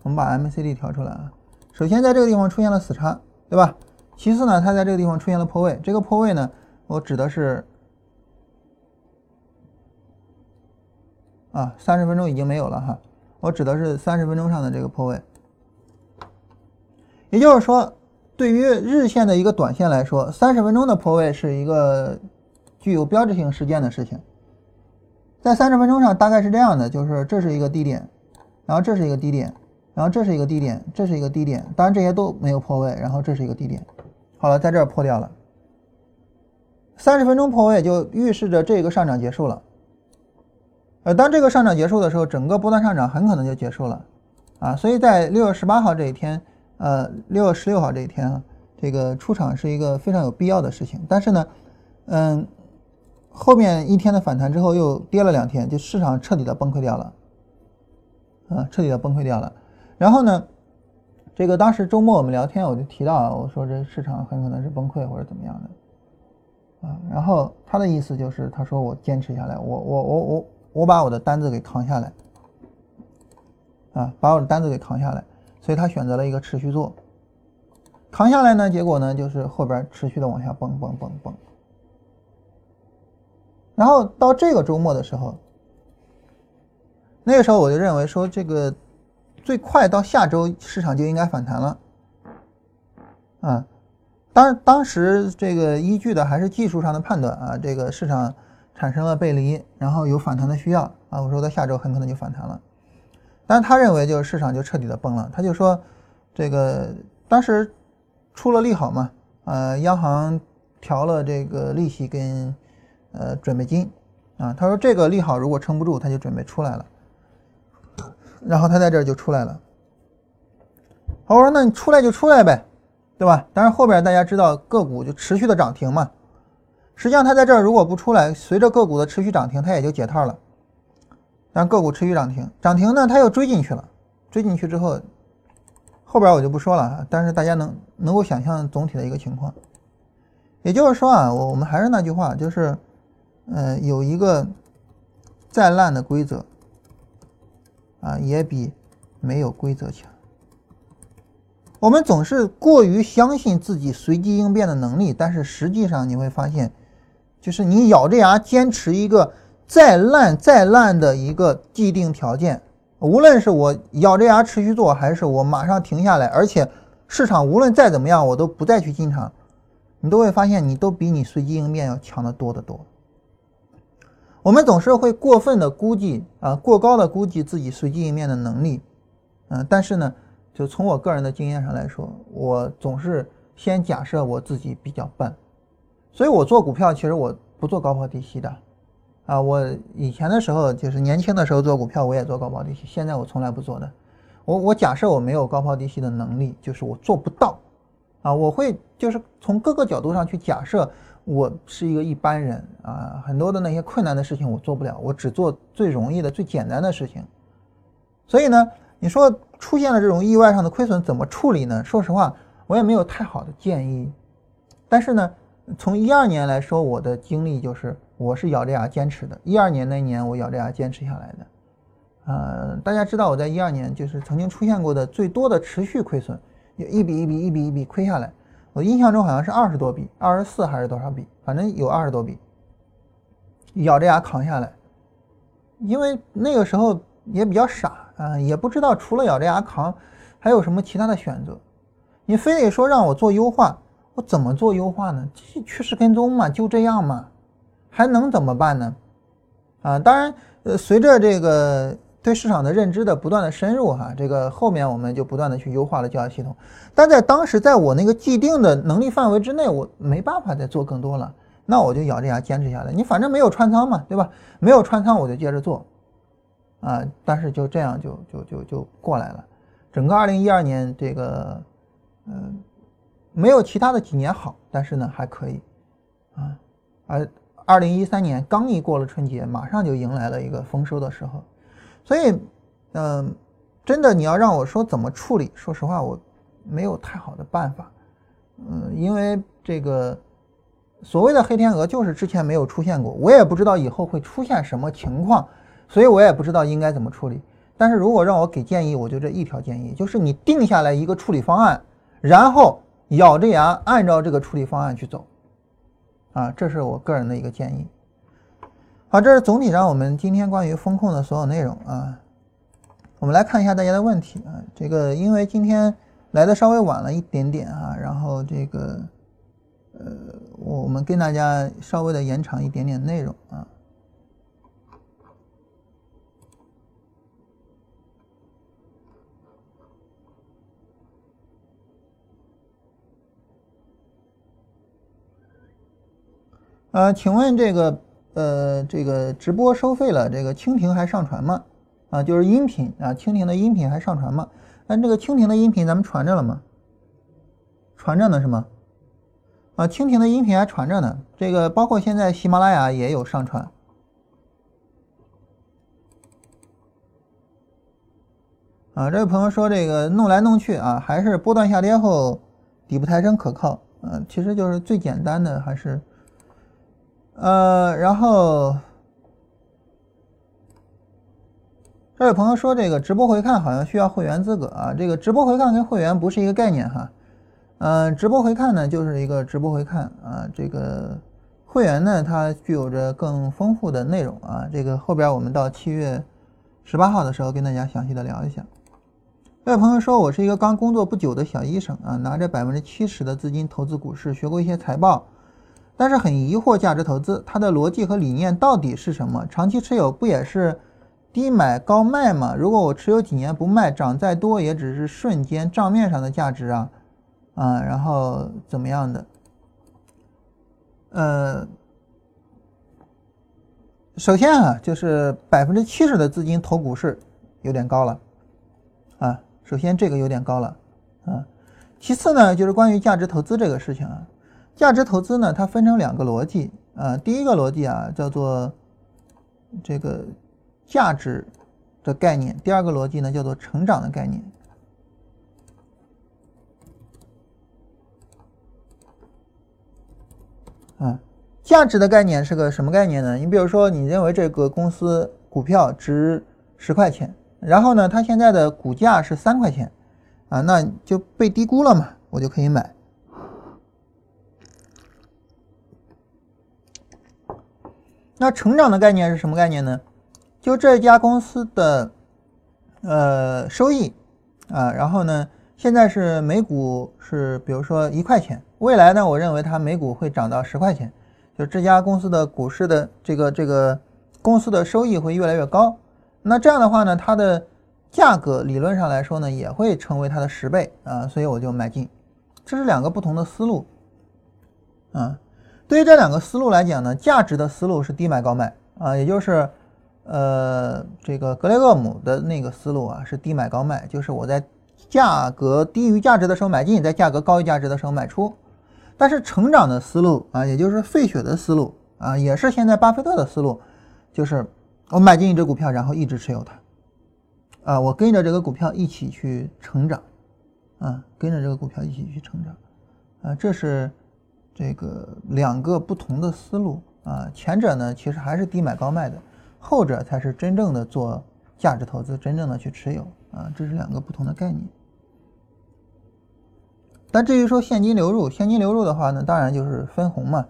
我们把 MACD 调出来啊，首先在这个地方出现了死叉，对吧？其次呢，它在这个地方出现了破位，这个破位呢，我指的是。啊，三十分钟已经没有了哈，我指的是三十分钟上的这个破位，也就是说，对于日线的一个短线来说，三十分钟的破位是一个具有标志性事件的事情。在三十分钟上大概是这样的，就是这是一个低点，然后这是一个低点，然后这是一个低点，这是一个低点，当然这些都没有破位，然后这是一个低点，好了，在这儿破掉了，三十分钟破位就预示着这个上涨结束了。呃，当这个上涨结束的时候，整个波段上涨很可能就结束了，啊，所以在六月十八号这一天，呃，六月十六号这一天啊，这个出场是一个非常有必要的事情。但是呢，嗯，后面一天的反弹之后又跌了两天，就市场彻底的崩溃掉了，啊，彻底的崩溃掉了。然后呢，这个当时周末我们聊天，我就提到，我说这市场很可能是崩溃或者怎么样的，啊，然后他的意思就是，他说我坚持下来，我我我我。我把我的单子给扛下来，啊，把我的单子给扛下来，所以他选择了一个持续做，扛下来呢，结果呢就是后边持续的往下蹦蹦蹦蹦，然后到这个周末的时候，那个时候我就认为说这个最快到下周市场就应该反弹了，啊，当当时这个依据的还是技术上的判断啊，这个市场。产生了背离，然后有反弹的需要啊！我说到下周很可能就反弹了，但是他认为就是市场就彻底的崩了。他就说，这个当时出了利好嘛，呃，央行调了这个利息跟呃准备金啊。他说这个利好如果撑不住，他就准备出来了，然后他在这儿就出来了。我说那你出来就出来呗，对吧？但是后边大家知道个股就持续的涨停嘛。实际上，他在这儿如果不出来，随着个股的持续涨停，它也就解套了。但个股持续涨停，涨停呢，它又追进去了。追进去之后，后边我就不说了啊。但是大家能能够想象总体的一个情况。也就是说啊，我我们还是那句话，就是，呃，有一个再烂的规则啊，也比没有规则强。我们总是过于相信自己随机应变的能力，但是实际上你会发现。就是你咬着牙坚持一个再烂再烂的一个既定条件，无论是我咬着牙持续做，还是我马上停下来，而且市场无论再怎么样，我都不再去进场，你都会发现你都比你随机应变要强得多得多。我们总是会过分的估计啊，过高的估计自己随机应变的能力，嗯，但是呢，就从我个人的经验上来说，我总是先假设我自己比较笨。所以我做股票其实我不做高抛低吸的，啊，我以前的时候就是年轻的时候做股票我也做高抛低吸，现在我从来不做的。我我假设我没有高抛低吸的能力，就是我做不到，啊，我会就是从各个角度上去假设我是一个一般人啊，很多的那些困难的事情我做不了，我只做最容易的、最简单的事情。所以呢，你说出现了这种意外上的亏损怎么处理呢？说实话，我也没有太好的建议。但是呢，从一二年来说，我的经历就是我是咬着牙坚持的。一二年那年，我咬着牙坚持下来的。呃，大家知道我在一二年就是曾经出现过的最多的持续亏损，有一笔一笔一笔一笔亏下来。我印象中好像是二十多笔，二十四还是多少笔，反正有二十多笔，咬着牙扛下来。因为那个时候也比较傻啊，也不知道除了咬着牙扛，还有什么其他的选择。你非得说让我做优化，我怎么做优化呢？继续趋势跟踪嘛，就这样嘛，还能怎么办呢？啊，当然，呃，随着这个。对市场的认知的不断的深入，哈，这个后面我们就不断的去优化了交易系统，但在当时在我那个既定的能力范围之内，我没办法再做更多了，那我就咬着牙坚持下来。你反正没有穿仓嘛，对吧？没有穿仓我就接着做，啊，但是就这样就就就就过来了。整个二零一二年这个，嗯，没有其他的几年好，但是呢还可以，啊，而二零一三年刚一过了春节，马上就迎来了一个丰收的时候。所以，嗯，真的，你要让我说怎么处理，说实话，我没有太好的办法。嗯，因为这个所谓的黑天鹅就是之前没有出现过，我也不知道以后会出现什么情况，所以我也不知道应该怎么处理。但是如果让我给建议，我就这一条建议，就是你定下来一个处理方案，然后咬着牙按照这个处理方案去走。啊，这是我个人的一个建议。好，这是总体上我们今天关于风控的所有内容啊。我们来看一下大家的问题啊。这个因为今天来的稍微晚了一点点啊，然后这个呃，我们跟大家稍微的延长一点点内容啊。呃，请问这个。呃，这个直播收费了，这个蜻蜓还上传吗？啊，就是音频啊，蜻蜓的音频还上传吗？那这个蜻蜓的音频咱们传着了吗？传着呢是吗？啊，蜻蜓的音频还传着呢。这个包括现在喜马拉雅也有上传。啊，这位朋友说这个弄来弄去啊，还是波段下跌后底部抬升可靠。嗯，其实就是最简单的还是。呃，然后这位朋友说，这个直播回看好像需要会员资格啊。这个直播回看跟会员不是一个概念哈。嗯，直播回看呢就是一个直播回看啊。这个会员呢，它具有着更丰富的内容啊。这个后边我们到七月十八号的时候跟大家详细的聊一下。这位朋友说，我是一个刚工作不久的小医生啊，拿着百分之七十的资金投资股市，学过一些财报。但是很疑惑，价值投资它的逻辑和理念到底是什么？长期持有不也是低买高卖吗？如果我持有几年不卖，涨再多也只是瞬间账面上的价值啊，啊，然后怎么样的？呃，首先啊，就是百分之七十的资金投股市有点高了啊，首先这个有点高了啊，其次呢，就是关于价值投资这个事情啊。价值投资呢，它分成两个逻辑啊。第一个逻辑啊，叫做这个价值的概念；第二个逻辑呢，叫做成长的概念。啊，价值的概念是个什么概念呢？你比如说，你认为这个公司股票值十块钱，然后呢，它现在的股价是三块钱，啊，那就被低估了嘛，我就可以买。那成长的概念是什么概念呢？就这家公司的呃收益啊，然后呢，现在是每股是比如说一块钱，未来呢，我认为它每股会涨到十块钱，就这家公司的股市的这个这个公司的收益会越来越高。那这样的话呢，它的价格理论上来说呢，也会成为它的十倍啊，所以我就买进。这是两个不同的思路啊。对于这两个思路来讲呢，价值的思路是低买高卖啊，也就是呃这个格雷厄姆的那个思路啊是低买高卖，就是我在价格低于价值的时候买进，在价格高于价值的时候卖出。但是成长的思路啊，也就是费雪的思路啊，也是现在巴菲特的思路，就是我买进一只股票，然后一直持有它，啊，我跟着这个股票一起去成长，啊，跟着这个股票一起去成长，啊，这是这个两个不同的思路啊。前者呢，其实还是低买高卖的，后者才是真正的做价值投资，真正的去持有啊，这是两个不同的概念。但至于说现金流入，现金流入的话呢，当然就是分红嘛，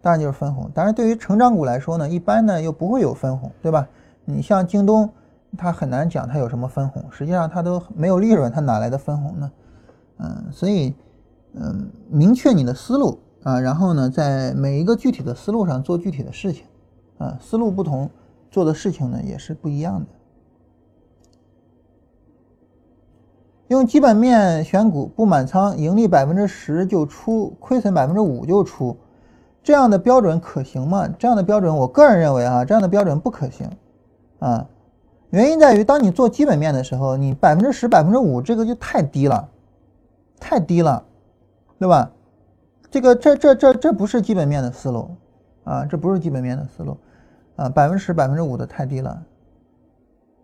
当然就是分红。当然，对于成长股来说呢，一般呢又不会有分红，对吧？你像京东，它很难讲它有什么分红，实际上它都没有利润，它哪来的分红呢？嗯，所以，嗯，明确你的思路啊，然后呢，在每一个具体的思路上做具体的事情，啊，思路不同，做的事情呢也是不一样的。用基本面选股不满仓，盈利百分之十就出，亏损百分之五就出，这样的标准可行吗？这样的标准，我个人认为啊，这样的标准不可行啊。原因在于，当你做基本面的时候，你百分之十、百分之五，这个就太低了，太低了，对吧？这个这这这这不是基本面的思路啊，这不是基本面的思路啊，百分之十、百分之五的太低了。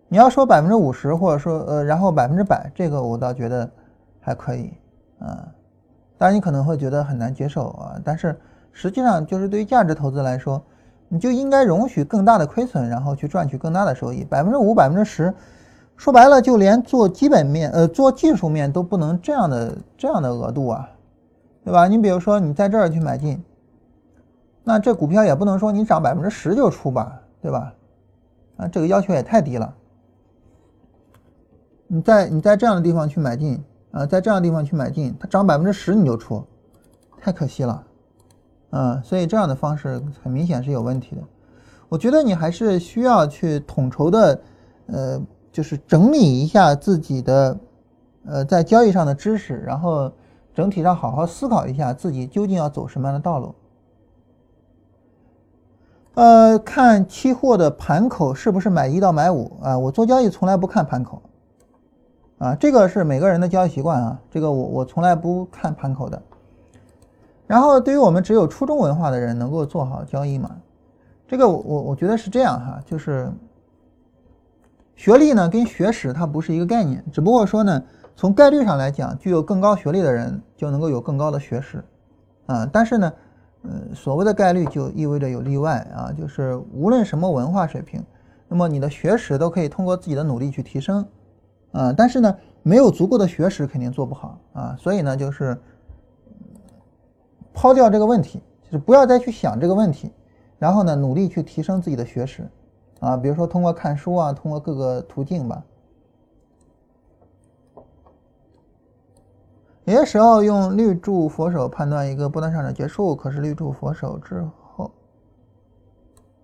你要说百分之五十，或者说呃，然后百分之百，这个我倒觉得还可以啊。当然你可能会觉得很难接受啊，但是实际上就是对于价值投资来说，你就应该容许更大的亏损，然后去赚取更大的收益。百分之五、百分之十，说白了就连做基本面呃做技术面都不能这样的这样的额度啊，对吧？你比如说你在这儿去买进，那这股票也不能说你涨百分之十就出吧，对吧？啊，这个要求也太低了。你在你在这样的地方去买进啊，在这样的地方去买进，它涨百分之十你就出，太可惜了，啊，所以这样的方式很明显是有问题的。我觉得你还是需要去统筹的，呃，就是整理一下自己的，呃，在交易上的知识，然后整体上好好思考一下自己究竟要走什么样的道路。呃，看期货的盘口是不是买一到买五啊？我做交易从来不看盘口。啊，这个是每个人的交易习惯啊，这个我我从来不看盘口的。然后，对于我们只有初中文化的人，能够做好交易吗？这个我我我觉得是这样哈，就是学历呢跟学识它不是一个概念，只不过说呢，从概率上来讲，具有更高学历的人就能够有更高的学识啊。但是呢，嗯，所谓的概率就意味着有例外啊，就是无论什么文化水平，那么你的学识都可以通过自己的努力去提升。啊，但是呢，没有足够的学识肯定做不好啊，所以呢，就是抛掉这个问题，就是不要再去想这个问题，然后呢，努力去提升自己的学识，啊，比如说通过看书啊，通过各个途径吧。有些时候用绿柱佛手判断一个波段上涨结束，可是绿柱佛手之后，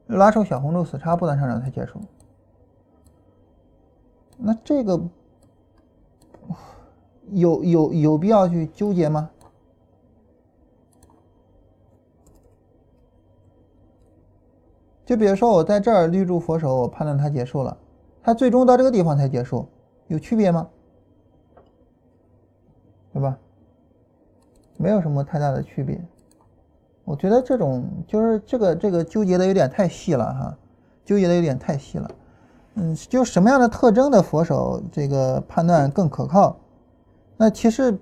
拉出小红柱死叉，波段上涨才结束。那这个有有有必要去纠结吗？就比如说我在这儿绿柱佛手，我判断它结束了，它最终到这个地方才结束，有区别吗？对吧？没有什么太大的区别。我觉得这种就是这个这个纠结的有点太细了哈，纠结的有点太细了。嗯，就什么样的特征的佛手这个判断更可靠？那其实，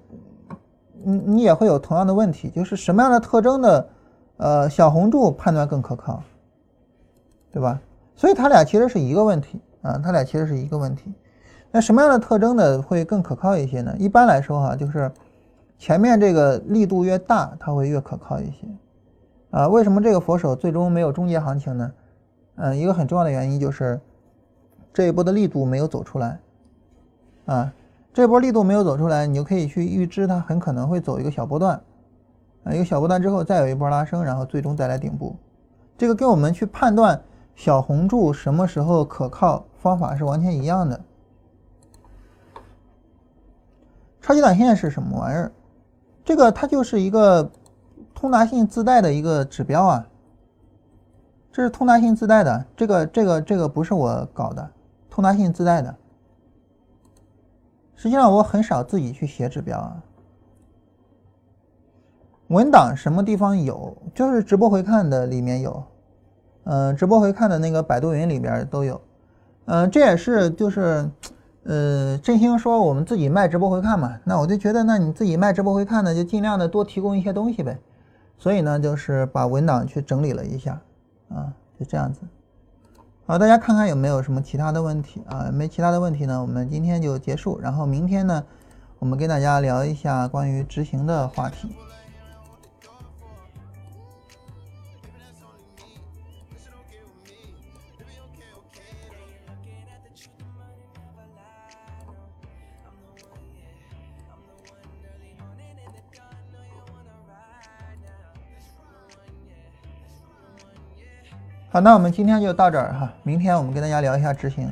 你你也会有同样的问题，就是什么样的特征的呃小红柱判断更可靠，对吧？所以它俩其实是一个问题啊，它俩其实是一个问题。那什么样的特征呢会更可靠一些呢？一般来说哈，就是前面这个力度越大，它会越可靠一些。啊，为什么这个佛手最终没有终结行情呢？嗯，一个很重要的原因就是。这一波的力度没有走出来，啊，这波力度没有走出来，你就可以去预知它很可能会走一个小波段，啊，一个小波段之后再有一波拉升，然后最终再来顶部。这个跟我们去判断小红柱什么时候可靠方法是完全一样的。超级短线是什么玩意儿？这个它就是一个通达信自带的一个指标啊，这是通达信自带的，这个这个这个不是我搞的，通达信自带的。实际上我很少自己去写指标啊。文档什么地方有？就是直播回看的里面有，嗯，直播回看的那个百度云里边都有，嗯，这也是就是，呃，振兴说我们自己卖直播回看嘛，那我就觉得那你自己卖直播回看呢，就尽量的多提供一些东西呗，所以呢，就是把文档去整理了一下，啊，就这样子。好，大家看看有没有什么其他的问题啊？没其他的问题呢，我们今天就结束，然后明天呢，我们跟大家聊一下关于执行的话题。好，那我们今天就到这儿哈，明天我们跟大家聊一下执行。